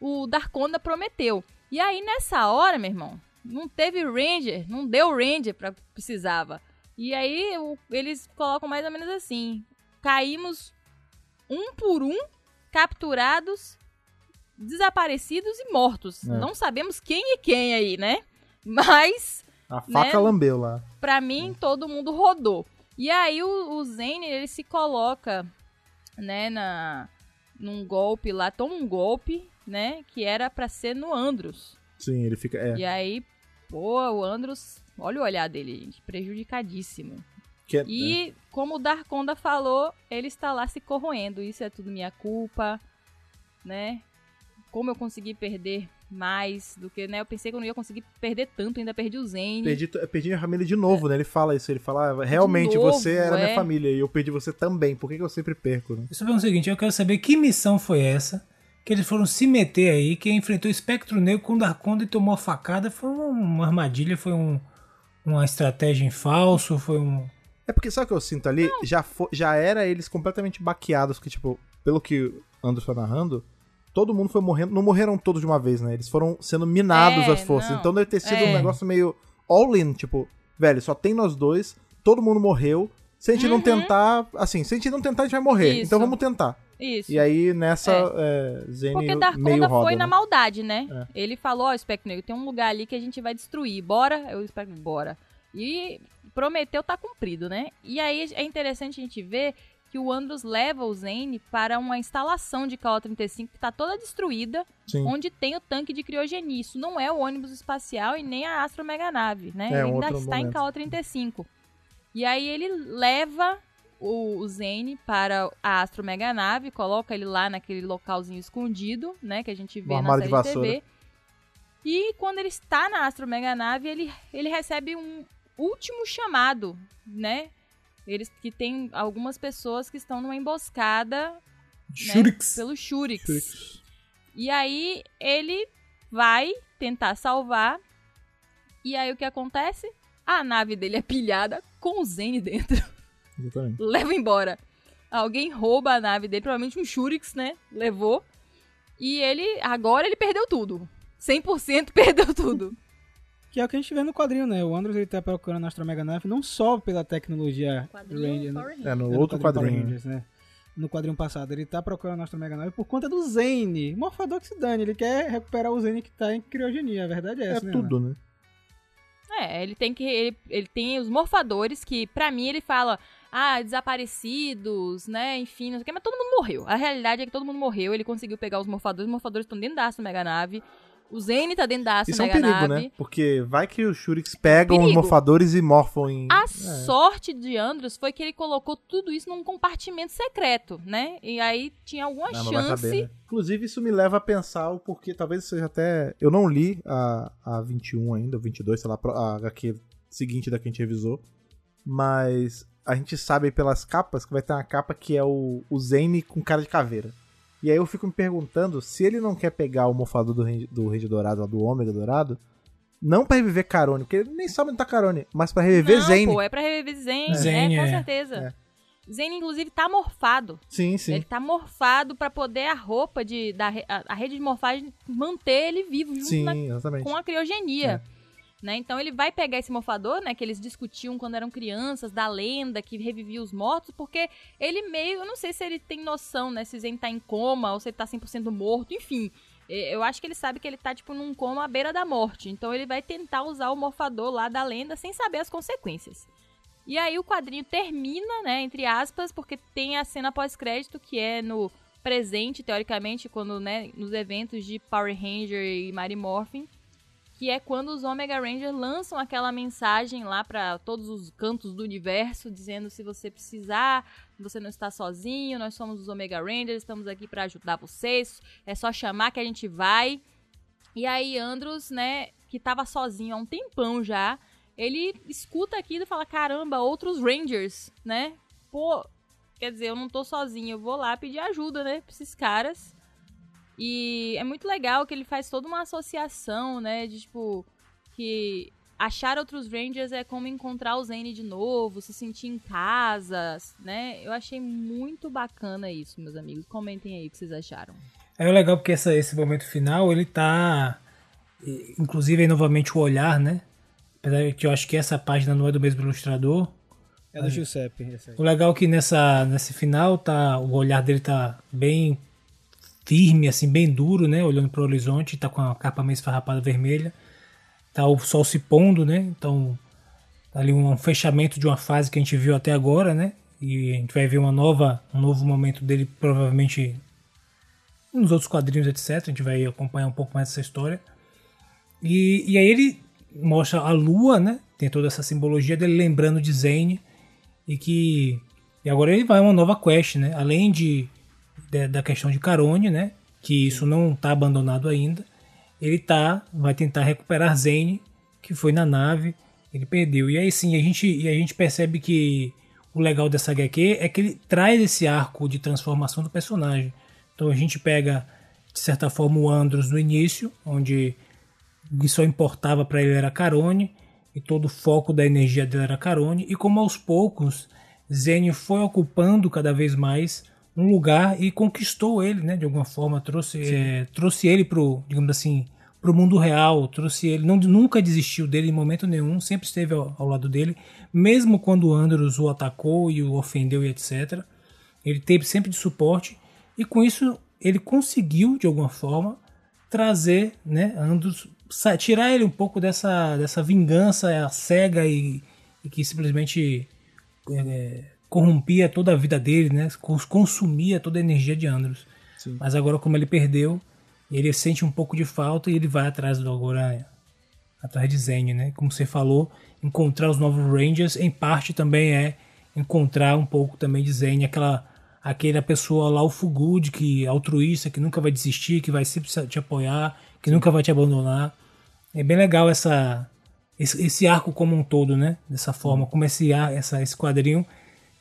o Darkonda prometeu. E aí, nessa hora, meu irmão, não teve Ranger, não deu Ranger pra precisava. E aí, o- eles colocam mais ou menos assim, caímos um por um, capturados, desaparecidos e mortos. É. Não sabemos quem é quem aí, né? Mas, A faca Né? lambeu lá. pra mim, todo mundo rodou. E aí o, o Zane, ele se coloca, né, na, num golpe lá, toma um golpe, né, que era pra ser no Andros. Sim, ele fica. É, E aí, pô, o Andros, olha o olhar dele, gente, prejudicadíssimo. Que é- E, como o Darkonda falou, ele está lá se corroendo. Isso é tudo minha culpa, né? Como eu consegui perder mais do que, né? Eu pensei que eu não ia conseguir perder tanto, ainda perdi o Zane. Perdi, perdi minha família de novo, né? Ele fala isso, ele fala, ah, realmente novo, você era minha é. família e eu perdi você também. Por que, que eu sempre perco, né? Só pergunto o seguinte, eu quero saber que missão foi essa que eles foram se meter aí, que enfrentou o Espectro Negro com o Darkonda e tomou a facada. Foi uma, uma armadilha, foi um, uma estratégia em falso, foi um... É porque sabe o que eu sinto ali? Já, já era eles completamente baqueados, que tipo, pelo que o Anderson foi narrando, todo mundo foi morrendo. Não morreram todos de uma vez, né? Eles foram sendo minados É, às forças. não. Então deve ter sido É. um negócio meio all-in, tipo, velho, só tem nós dois, todo mundo morreu. Se a gente não Uhum. tentar, assim, se a gente não tentar, a gente vai morrer. Isso. Então vamos tentar. Isso. E aí, nessa, é, Zane Porque meio Darkonda foi né? na maldade, né? É. Ele falou, ó, Espectro Negro, tem um lugar ali que a gente vai destruir. Bora? Eu espero bora. E prometeu tá cumprido, né? E aí é interessante a gente ver que o Andros leva o Zane para uma instalação de KO-35 que tá toda destruída, Sim. onde tem o tanque de criogenia. Isso não é o ônibus espacial e nem a Astro Meganave, né? É, ele ainda está momento. em KO-35. E aí ele leva o, o Zane para a Astro Meganave, coloca ele lá naquele localzinho escondido, né? Que a gente vê na série de. TV. E quando ele está na Astro Meganave, ele, ele recebe um último chamado, né? Eles que tem algumas pessoas que estão numa emboscada né, Shurix. pelo Shurix. E aí ele vai tentar salvar. E aí o que acontece? A nave dele é pilhada com o Zane dentro. Exatamente. Leva embora. Alguém rouba a nave dele, provavelmente um Shurix, né? Levou. E ele, agora ele perdeu tudo. 100% perdeu tudo. Que é o que a gente vê no quadrinho, né? O Andros ele tá procurando a Astro Mega Nave não só pela tecnologia Ranger, né? É, no É, no outro Power quadrinho. Rangers, né? No quadrinho passado, ele tá procurando a Astro Mega Nave por conta do Zane. Morfador que se dane, ele quer recuperar o Zane que tá em criogenia, a verdade é É essa, né? tudo, né? É, ele tem que. Ele, ele tem os morfadores que, pra mim, ele fala. Ah, desaparecidos, né? Enfim, não sei o que, mas todo mundo morreu. A realidade é que todo mundo morreu. Ele conseguiu pegar os morfadores. Os morfadores estão dentro da Astro Mega Nave. O Zane tá dentro da Astro Isso é um perigo, Nave. né? Porque vai que os Shurix pegam os Perigo. morfadores e morfam em. A É. sorte de Andros foi que ele colocou tudo isso num compartimento secreto, né? E aí tinha alguma Não, chance. saber, né? Inclusive, isso me leva a pensar o porquê. Talvez seja até. Eu não li a, a 21 ainda, 22, sei lá, a HQ seguinte da que a gente revisou. Mas a gente sabe pelas capas que vai ter uma capa que é o, o Zane com cara de caveira. E aí eu fico me perguntando se ele não quer pegar o mofador do Range, do Range Dourado, do Ômega Dourado, não pra reviver Carone, porque ele nem sabe onde tá Carone, mas pra reviver não, Zane. pô, é pra reviver Zane, Zane, é, com é. certeza. Zane, inclusive, tá morfado. Sim, sim. Ele tá morfado pra poder a roupa de, da a, a rede de morfagem manter ele vivo junto Sim, na- exatamente. com a criogenia. Né? Então ele vai pegar esse morfador, né, que eles discutiam quando eram crianças, da lenda que revivia os mortos, porque ele meio, eu não sei se ele tem noção, né, se Zen tá em coma ou se ele tá 100% morto, enfim. Eu acho que ele sabe que ele tá, tipo, num coma à beira da morte. Então ele vai tentar usar o morfador lá da lenda sem saber as consequências. E aí o quadrinho termina, né, entre aspas, porque tem a cena pós-crédito que é no presente, teoricamente, quando, né, nos eventos de Power Ranger e Mary Morphin, que é quando os Omega Rangers lançam aquela mensagem lá para todos os cantos do universo, dizendo se você precisar, você não está sozinho, nós somos os Omega Rangers, estamos aqui para ajudar vocês, é só chamar que a gente vai. E aí Andros, né, que tava sozinho há um tempão já, ele escuta aquilo e fala: "Caramba, outros Rangers, né? Pô, quer dizer, eu não tô sozinho, eu vou lá pedir ajuda, né, pra esses caras". E é muito legal que ele faz toda uma associação, né? De tipo, que achar outros Rangers é como encontrar o Zane de novo, se sentir em casa, né? Eu achei muito bacana isso, meus amigos. Comentem aí o que vocês acharam. É legal porque essa- esse momento final, ele tá. Inclusive aí novamente o olhar, né? Apesar que eu acho que essa página não é do mesmo ilustrador. É do Giuseppe. O legal é que nessa, nesse final tá, o olhar dele tá bem firme, assim, bem duro, né? Olhando pro horizonte, tá com a capa meio esfarrapada vermelha. Tá o sol se pondo, né? Então, tá ali um fechamento de uma fase que a gente viu até agora, né? E a gente vai ver uma nova, um novo momento dele, provavelmente nos outros quadrinhos, etc. A gente vai acompanhar um pouco mais essa história. E, e aí ele mostra a lua, né? Tem toda essa simbologia dele lembrando de Zane. E que. E agora ele vai uma nova quest, né? Além de- da questão de Carone, né? Que isso não tá abandonado ainda. Ele tá. Vai tentar recuperar Zane, que foi na nave. Ele perdeu. E aí sim, a gente, e a gente percebe que o legal dessa HQ é que ele traz esse arco de transformação do personagem. Então a gente pega, de certa forma, o Andros no início, onde o que só importava para ele era Carone, e todo o foco da energia dele era Carone, e como aos poucos Zene foi ocupando cada vez mais um lugar e conquistou ele, né, de alguma forma, trouxe, eh, trouxe ele pro, digamos assim, pro mundo real, trouxe ele, não, nunca desistiu dele em momento nenhum, sempre esteve ao, ao lado dele, mesmo quando o Andros o atacou e o ofendeu e etc. Ele teve sempre de suporte e com isso ele conseguiu de alguma forma trazer, né, Andros, tirar ele um pouco dessa, dessa vingança cega e, e que simplesmente é, corrompia toda a vida dele, né, cons- consumia toda a energia de Andros. Sim. Mas agora como ele perdeu, ele sente um pouco de falta e ele vai atrás do agora atrás de Zane, né? Como você falou, encontrar os novos Rangers em parte também é encontrar um pouco também de Zane, aquela aquela pessoa lá o Fugud que altruísta, que nunca vai desistir, que vai sempre te apoiar, que nunca vai te abandonar. É bem legal essa esse, esse arco como um todo, né? Dessa forma, como esse ar, essa esse quadrinho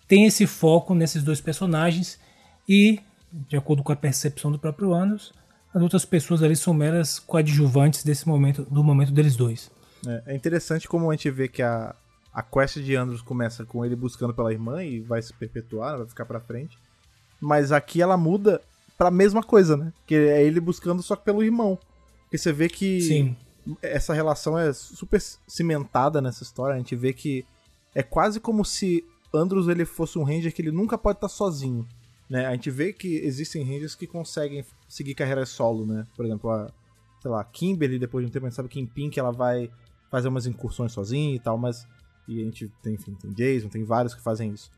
tem esse foco nesses dois personagens e de acordo com a percepção do próprio Andros, as outras pessoas ali são meras coadjuvantes desse momento, do momento deles dois. É, é interessante como a gente vê que a, a quest de Andros começa com ele buscando pela irmã e vai se perpetuar, vai ficar pra frente. Mas aqui ela muda pra mesma coisa, né? Que é ele buscando só pelo irmão. Porque você vê que Sim, essa relação é super cimentada nessa história. A gente vê que é quase como se Andros ele fosse um ranger que ele nunca pode estar sozinho. Né? A gente vê que existem rangers que conseguem seguir carreira solo, né? Por exemplo, a, sei lá, Kimberly, depois de um tempo a gente sabe que em Pink ela vai fazer umas incursões sozinha e tal, mas. E a gente tem, enfim, tem Jason, tem vários que fazem isso.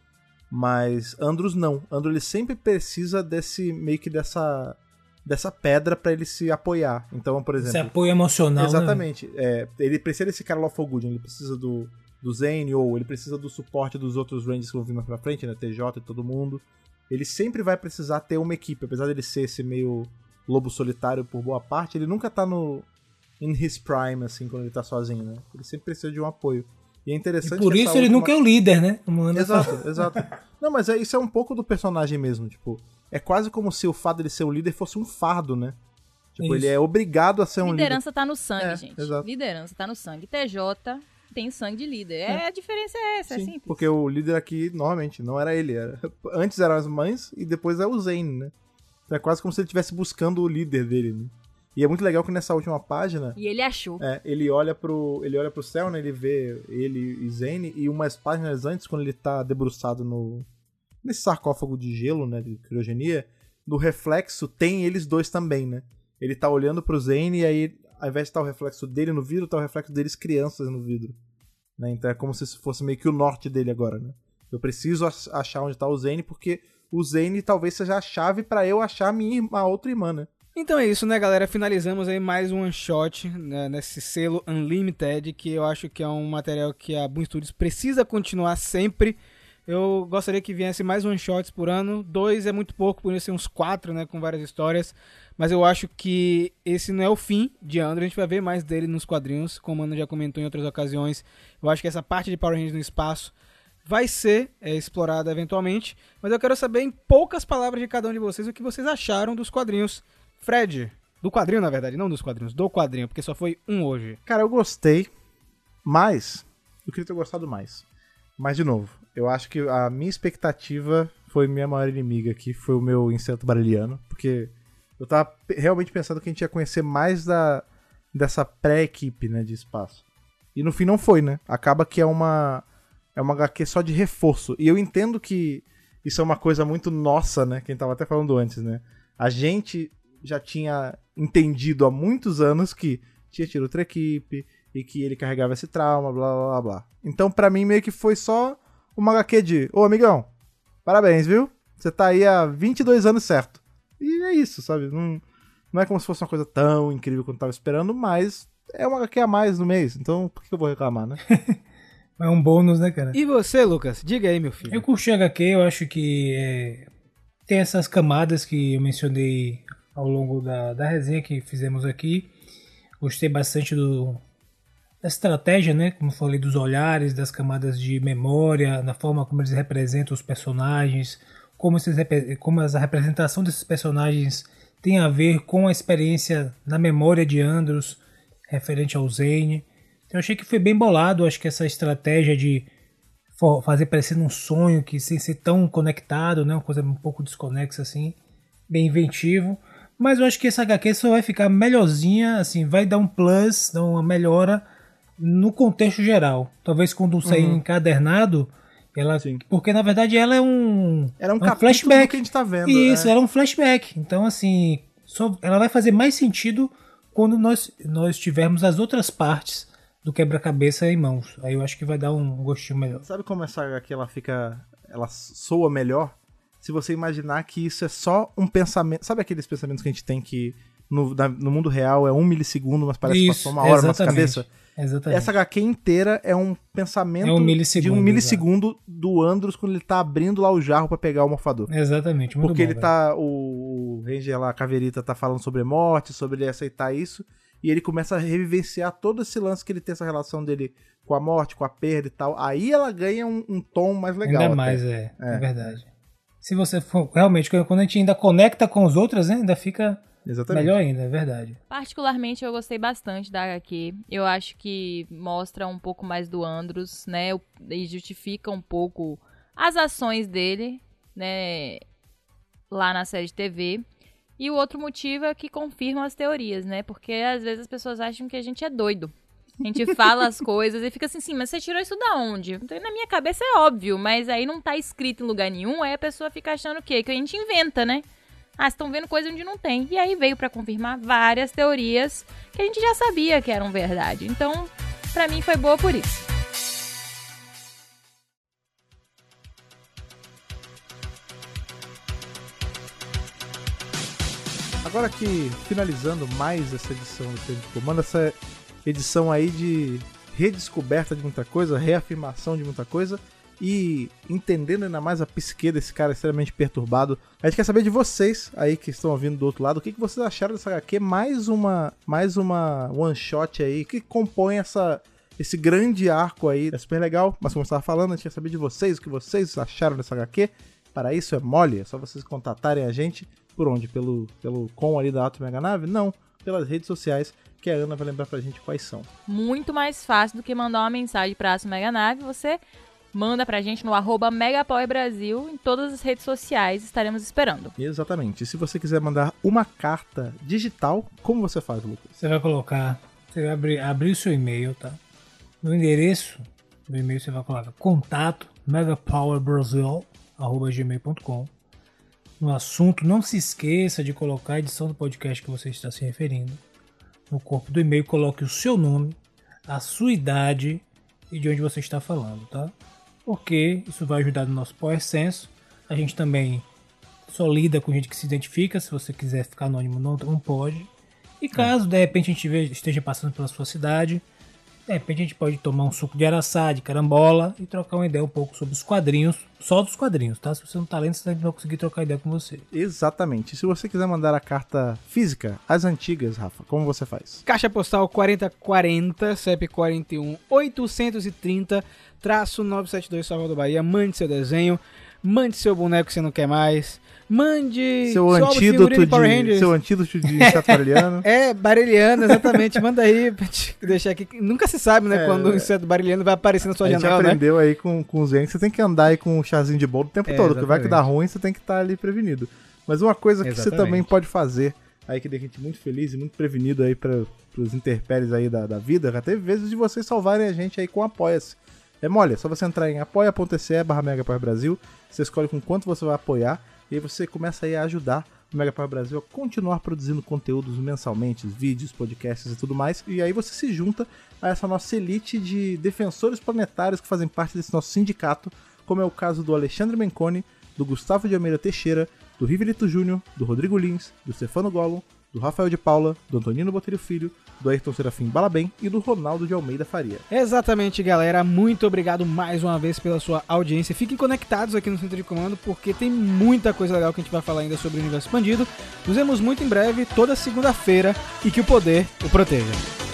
Mas Andros não. Andros ele sempre precisa desse. meio que dessa. dessa pedra pra ele se apoiar. Então, por exemplo. esse apoio emocional. né? Exatamente. É, ele precisa desse cara lá Good, ele precisa do, do Zane, ou ele precisa do suporte dos outros Rangers que vão vir mais pra frente, né? TJ e todo mundo. Ele sempre vai precisar ter uma equipe, apesar dele ser esse meio lobo solitário por boa parte, ele nunca tá no. in his prime, assim, quando ele tá sozinho, né? Ele sempre precisa de um apoio. E é E interessante por que isso ele última- nunca é o líder, né? Anda Exato, exato. Não, mas é, isso é um pouco do personagem mesmo, tipo. É quase como se o fato dele ser o líder fosse um fardo, né? Tipo, Isso. ele é obrigado a ser um líder. Liderança tá no sangue, É, gente. exato. Liderança tá no sangue. TJ tem sangue de líder. É, a diferença é essa, é Sim, simples. porque o líder aqui, normalmente, não era ele. Era... Antes eram as mães e depois é o Zane, né? Então é quase como se ele estivesse buscando o líder dele, né? E é muito legal que nessa última página, E ele achou. é, ele olha pro. Ele olha pro céu, né? Ele vê ele e Zane, e umas páginas antes, quando ele tá debruçado no. nesse sarcófago de gelo, né? De criogenia, no reflexo tem eles dois também, né? Ele tá olhando pro Zane e aí, ao invés de estar o reflexo dele no vidro, tá o reflexo deles crianças no vidro. Né? Então é como se fosse meio que o norte dele agora, né? Eu preciso ach- achar onde tá o Zane, porque o Zane talvez seja a chave pra eu achar a minha irmã, a outra irmã, né? Então é isso, né, galera? Finalizamos aí mais um one shot né, nesse selo Unlimited, que eu acho que é um material que a Boom Studios precisa continuar sempre. Eu gostaria que viesse mais one shots por ano. Dois é muito pouco, por isso uns quatro, né, com várias histórias. Mas eu acho que esse não é o fim de Andrew. A gente vai ver mais dele nos quadrinhos, como o Ana já comentou em outras ocasiões. Eu acho que essa parte de Power Rangers no espaço vai ser é, explorada eventualmente. Mas eu quero saber, em poucas palavras de cada um de vocês, o que vocês acharam dos quadrinhos. Fred, do quadrinho, na verdade, não dos quadrinhos, do quadrinho, porque só foi um hoje. Cara, eu gostei, mas eu queria ter gostado mais. Mas, de novo, eu acho que a minha expectativa foi minha maior inimiga aqui, foi o meu inseto bariliano, porque eu tava realmente pensando que a gente ia conhecer mais da, dessa pré-equipe, né, de espaço. E no fim não foi, né? Acaba que é uma é uma HQ só de reforço. E eu entendo que isso é uma coisa muito nossa, né? Quem tava até falando antes, né? A gente já tinha entendido há muitos anos que tinha tido outra equipe e que ele carregava esse trauma, blá blá blá blá. Então, pra mim, meio que foi só uma HQ de: Ô amigão, parabéns, viu? Você tá aí há 22 anos certo. E é isso, sabe? Não, não é como se fosse uma coisa tão incrível quanto eu tava esperando, mas é uma HQ a mais no mês. Então, por que eu vou reclamar, né? É um bônus, né, cara? E você, Lucas? Diga aí, meu filho. Eu curti a HQ, eu acho que é, tem essas camadas que eu mencionei ao longo da, da resenha que fizemos aqui. Gostei bastante do, da estratégia, né? Como falei, dos olhares, das camadas de memória, na forma como eles representam os personagens, como, esses, como a representação desses personagens tem a ver com a experiência na memória de Andros, referente ao Zane. Então, eu achei que foi bem bolado, acho que essa estratégia de fazer parecer um sonho que sem ser tão conectado, né, uma coisa um pouco desconexa assim, bem inventivo. Mas eu acho que essa HQ só vai ficar melhorzinha, assim, vai dar um plus, dar uma melhora no contexto geral. Talvez quando sair uhum. encadernado, ela, Sim. porque na verdade ela é um, era um, um flashback que a gente tá vendo. Isso, é. era um flashback. Então assim, só, ela vai fazer mais sentido quando nós nós tivermos as outras partes do quebra-cabeça em mãos. Aí eu acho que vai dar um gostinho melhor. Sabe como essa HQ ela fica. Ela soa melhor? Se você imaginar que isso é só um pensamento. Sabe aqueles pensamentos que a gente tem que no, na, no mundo real é um milissegundo, mas parece isso, que passou uma hora na cabeça? Exatamente. Essa HQ inteira é um pensamento é um de um milissegundo do Andros quando ele tá abrindo lá o jarro para pegar o morfador. Exatamente. Porque bom, ele tá. O, Ranger lá, a Caveirita, tá falando sobre morte, sobre ele aceitar isso e ele começa a revivenciar todo esse lance que ele tem essa relação dele com a morte, com a perda e tal. Aí ela ganha um, um tom mais legal. Ainda mais, é, é, é. verdade. Se você for, realmente, quando a gente ainda conecta com os outros, né, ainda fica Exatamente. melhor ainda, é verdade. Particularmente eu gostei bastante da HQ. Eu acho que mostra um pouco mais do Andros, né, e justifica um pouco as ações dele, né, lá na série de TV. E o outro motivo é que confirma as teorias, né? Porque às vezes as pessoas acham que a gente é doido. A gente fala as coisas e fica assim, sim, mas você tirou isso da onde? Então, na minha cabeça é óbvio, mas aí não tá escrito em lugar nenhum, aí a pessoa fica achando o quê? Que a gente inventa, né? Ah, estão vendo coisa onde não tem. E aí veio para confirmar várias teorias que a gente já sabia que eram verdade. Então, para mim foi boa por isso. Agora que finalizando mais essa edição do Centro de Comando, essa edição aí de redescoberta de muita coisa, reafirmação de muita coisa e entendendo ainda mais a psique desse cara extremamente perturbado. A gente quer saber de vocês aí que estão ouvindo do outro lado, o que, que vocês acharam dessa HQ? Mais uma, mais uma one shot aí que compõe essa esse grande arco aí. É super legal, mas como eu estava falando, a gente quer saber de vocês, o que vocês acharam dessa HQ. Para isso é mole, é só vocês contatarem a gente por onde? Pelo, pelo com ali da Ato Mega Nave? Não, pelas redes sociais, que a Ana vai lembrar pra gente quais são. Muito mais fácil do que mandar uma mensagem pra Ato Mega Nave, você manda pra gente no arroba Brasil em todas as redes sociais, estaremos esperando. Exatamente. E se você quiser mandar uma carta digital, como você faz, Lucas? Você vai colocar, você vai abrir, abrir o seu e-mail, tá? No endereço do e-mail você vai colocar contato megapowerbrasil.gmail.com no assunto, não se esqueça de colocar a edição do podcast que você está se referindo. No corpo do e-mail, coloque o seu nome, a sua idade e de onde você está falando, tá? Porque isso vai ajudar no nosso Power Senso. A gente também só lida com gente que se identifica. Se você quiser ficar anônimo, não, não pode. E caso de repente a gente esteja passando pela sua cidade, de repente a gente pode tomar um suco de araçá, de carambola e trocar uma ideia um pouco sobre os quadrinhos, só dos quadrinhos, tá? Se você não tá lendo, você não vai conseguir trocar ideia com você. Exatamente. Se você quiser mandar a carta física, as antigas, Rafa, como você faz? Caixa postal 4040, CEP 41 830, traço 972 Salvador Bahia. Mande seu desenho, mande seu boneco que você não quer mais Mande seu antídoto de, seu antídoto de chato é, bareliano, exatamente. Manda aí pra te deixar aqui. Nunca se sabe, né, é, quando o inseto bareliano vai aparecer na sua a janela, gente né? aprendeu né? aí com, com os Zen que você tem que andar aí com um chazinho de bolo o tempo é, todo, porque vai que dá ruim, você tem que estar tá ali prevenido. Mas uma coisa que exatamente. você também pode fazer aí que deixa a gente muito feliz e muito prevenido aí para os interpéries aí da, da vida, já teve vezes de vocês salvarem a gente aí com Apoia-se. É mole, é só você entrar em apoia.se barra Megapower Brasil, você escolhe com quanto você vai apoiar, e aí você começa aí a ajudar o Megapower Brasil a continuar produzindo conteúdos mensalmente, vídeos, podcasts e tudo mais, e aí você se junta a essa nossa elite de defensores planetários que fazem parte desse nosso sindicato, como é o caso do Alexandre Menconi, do Gustavo de Almeida Teixeira, do Rivelito Júnior, do Rodrigo Lins, do Stefano Gollum, do Rafael de Paula, do Antonino Botelho Filho, do Ayrton Serafim Balabem e do Ronaldo de Almeida Faria. Exatamente, galera. Muito obrigado mais uma vez pela sua audiência. Fiquem conectados aqui no Centro de Comando, porque tem muita coisa legal que a gente vai falar ainda sobre o universo expandido. Nos vemos muito em breve, toda segunda-feira, e que o poder o proteja.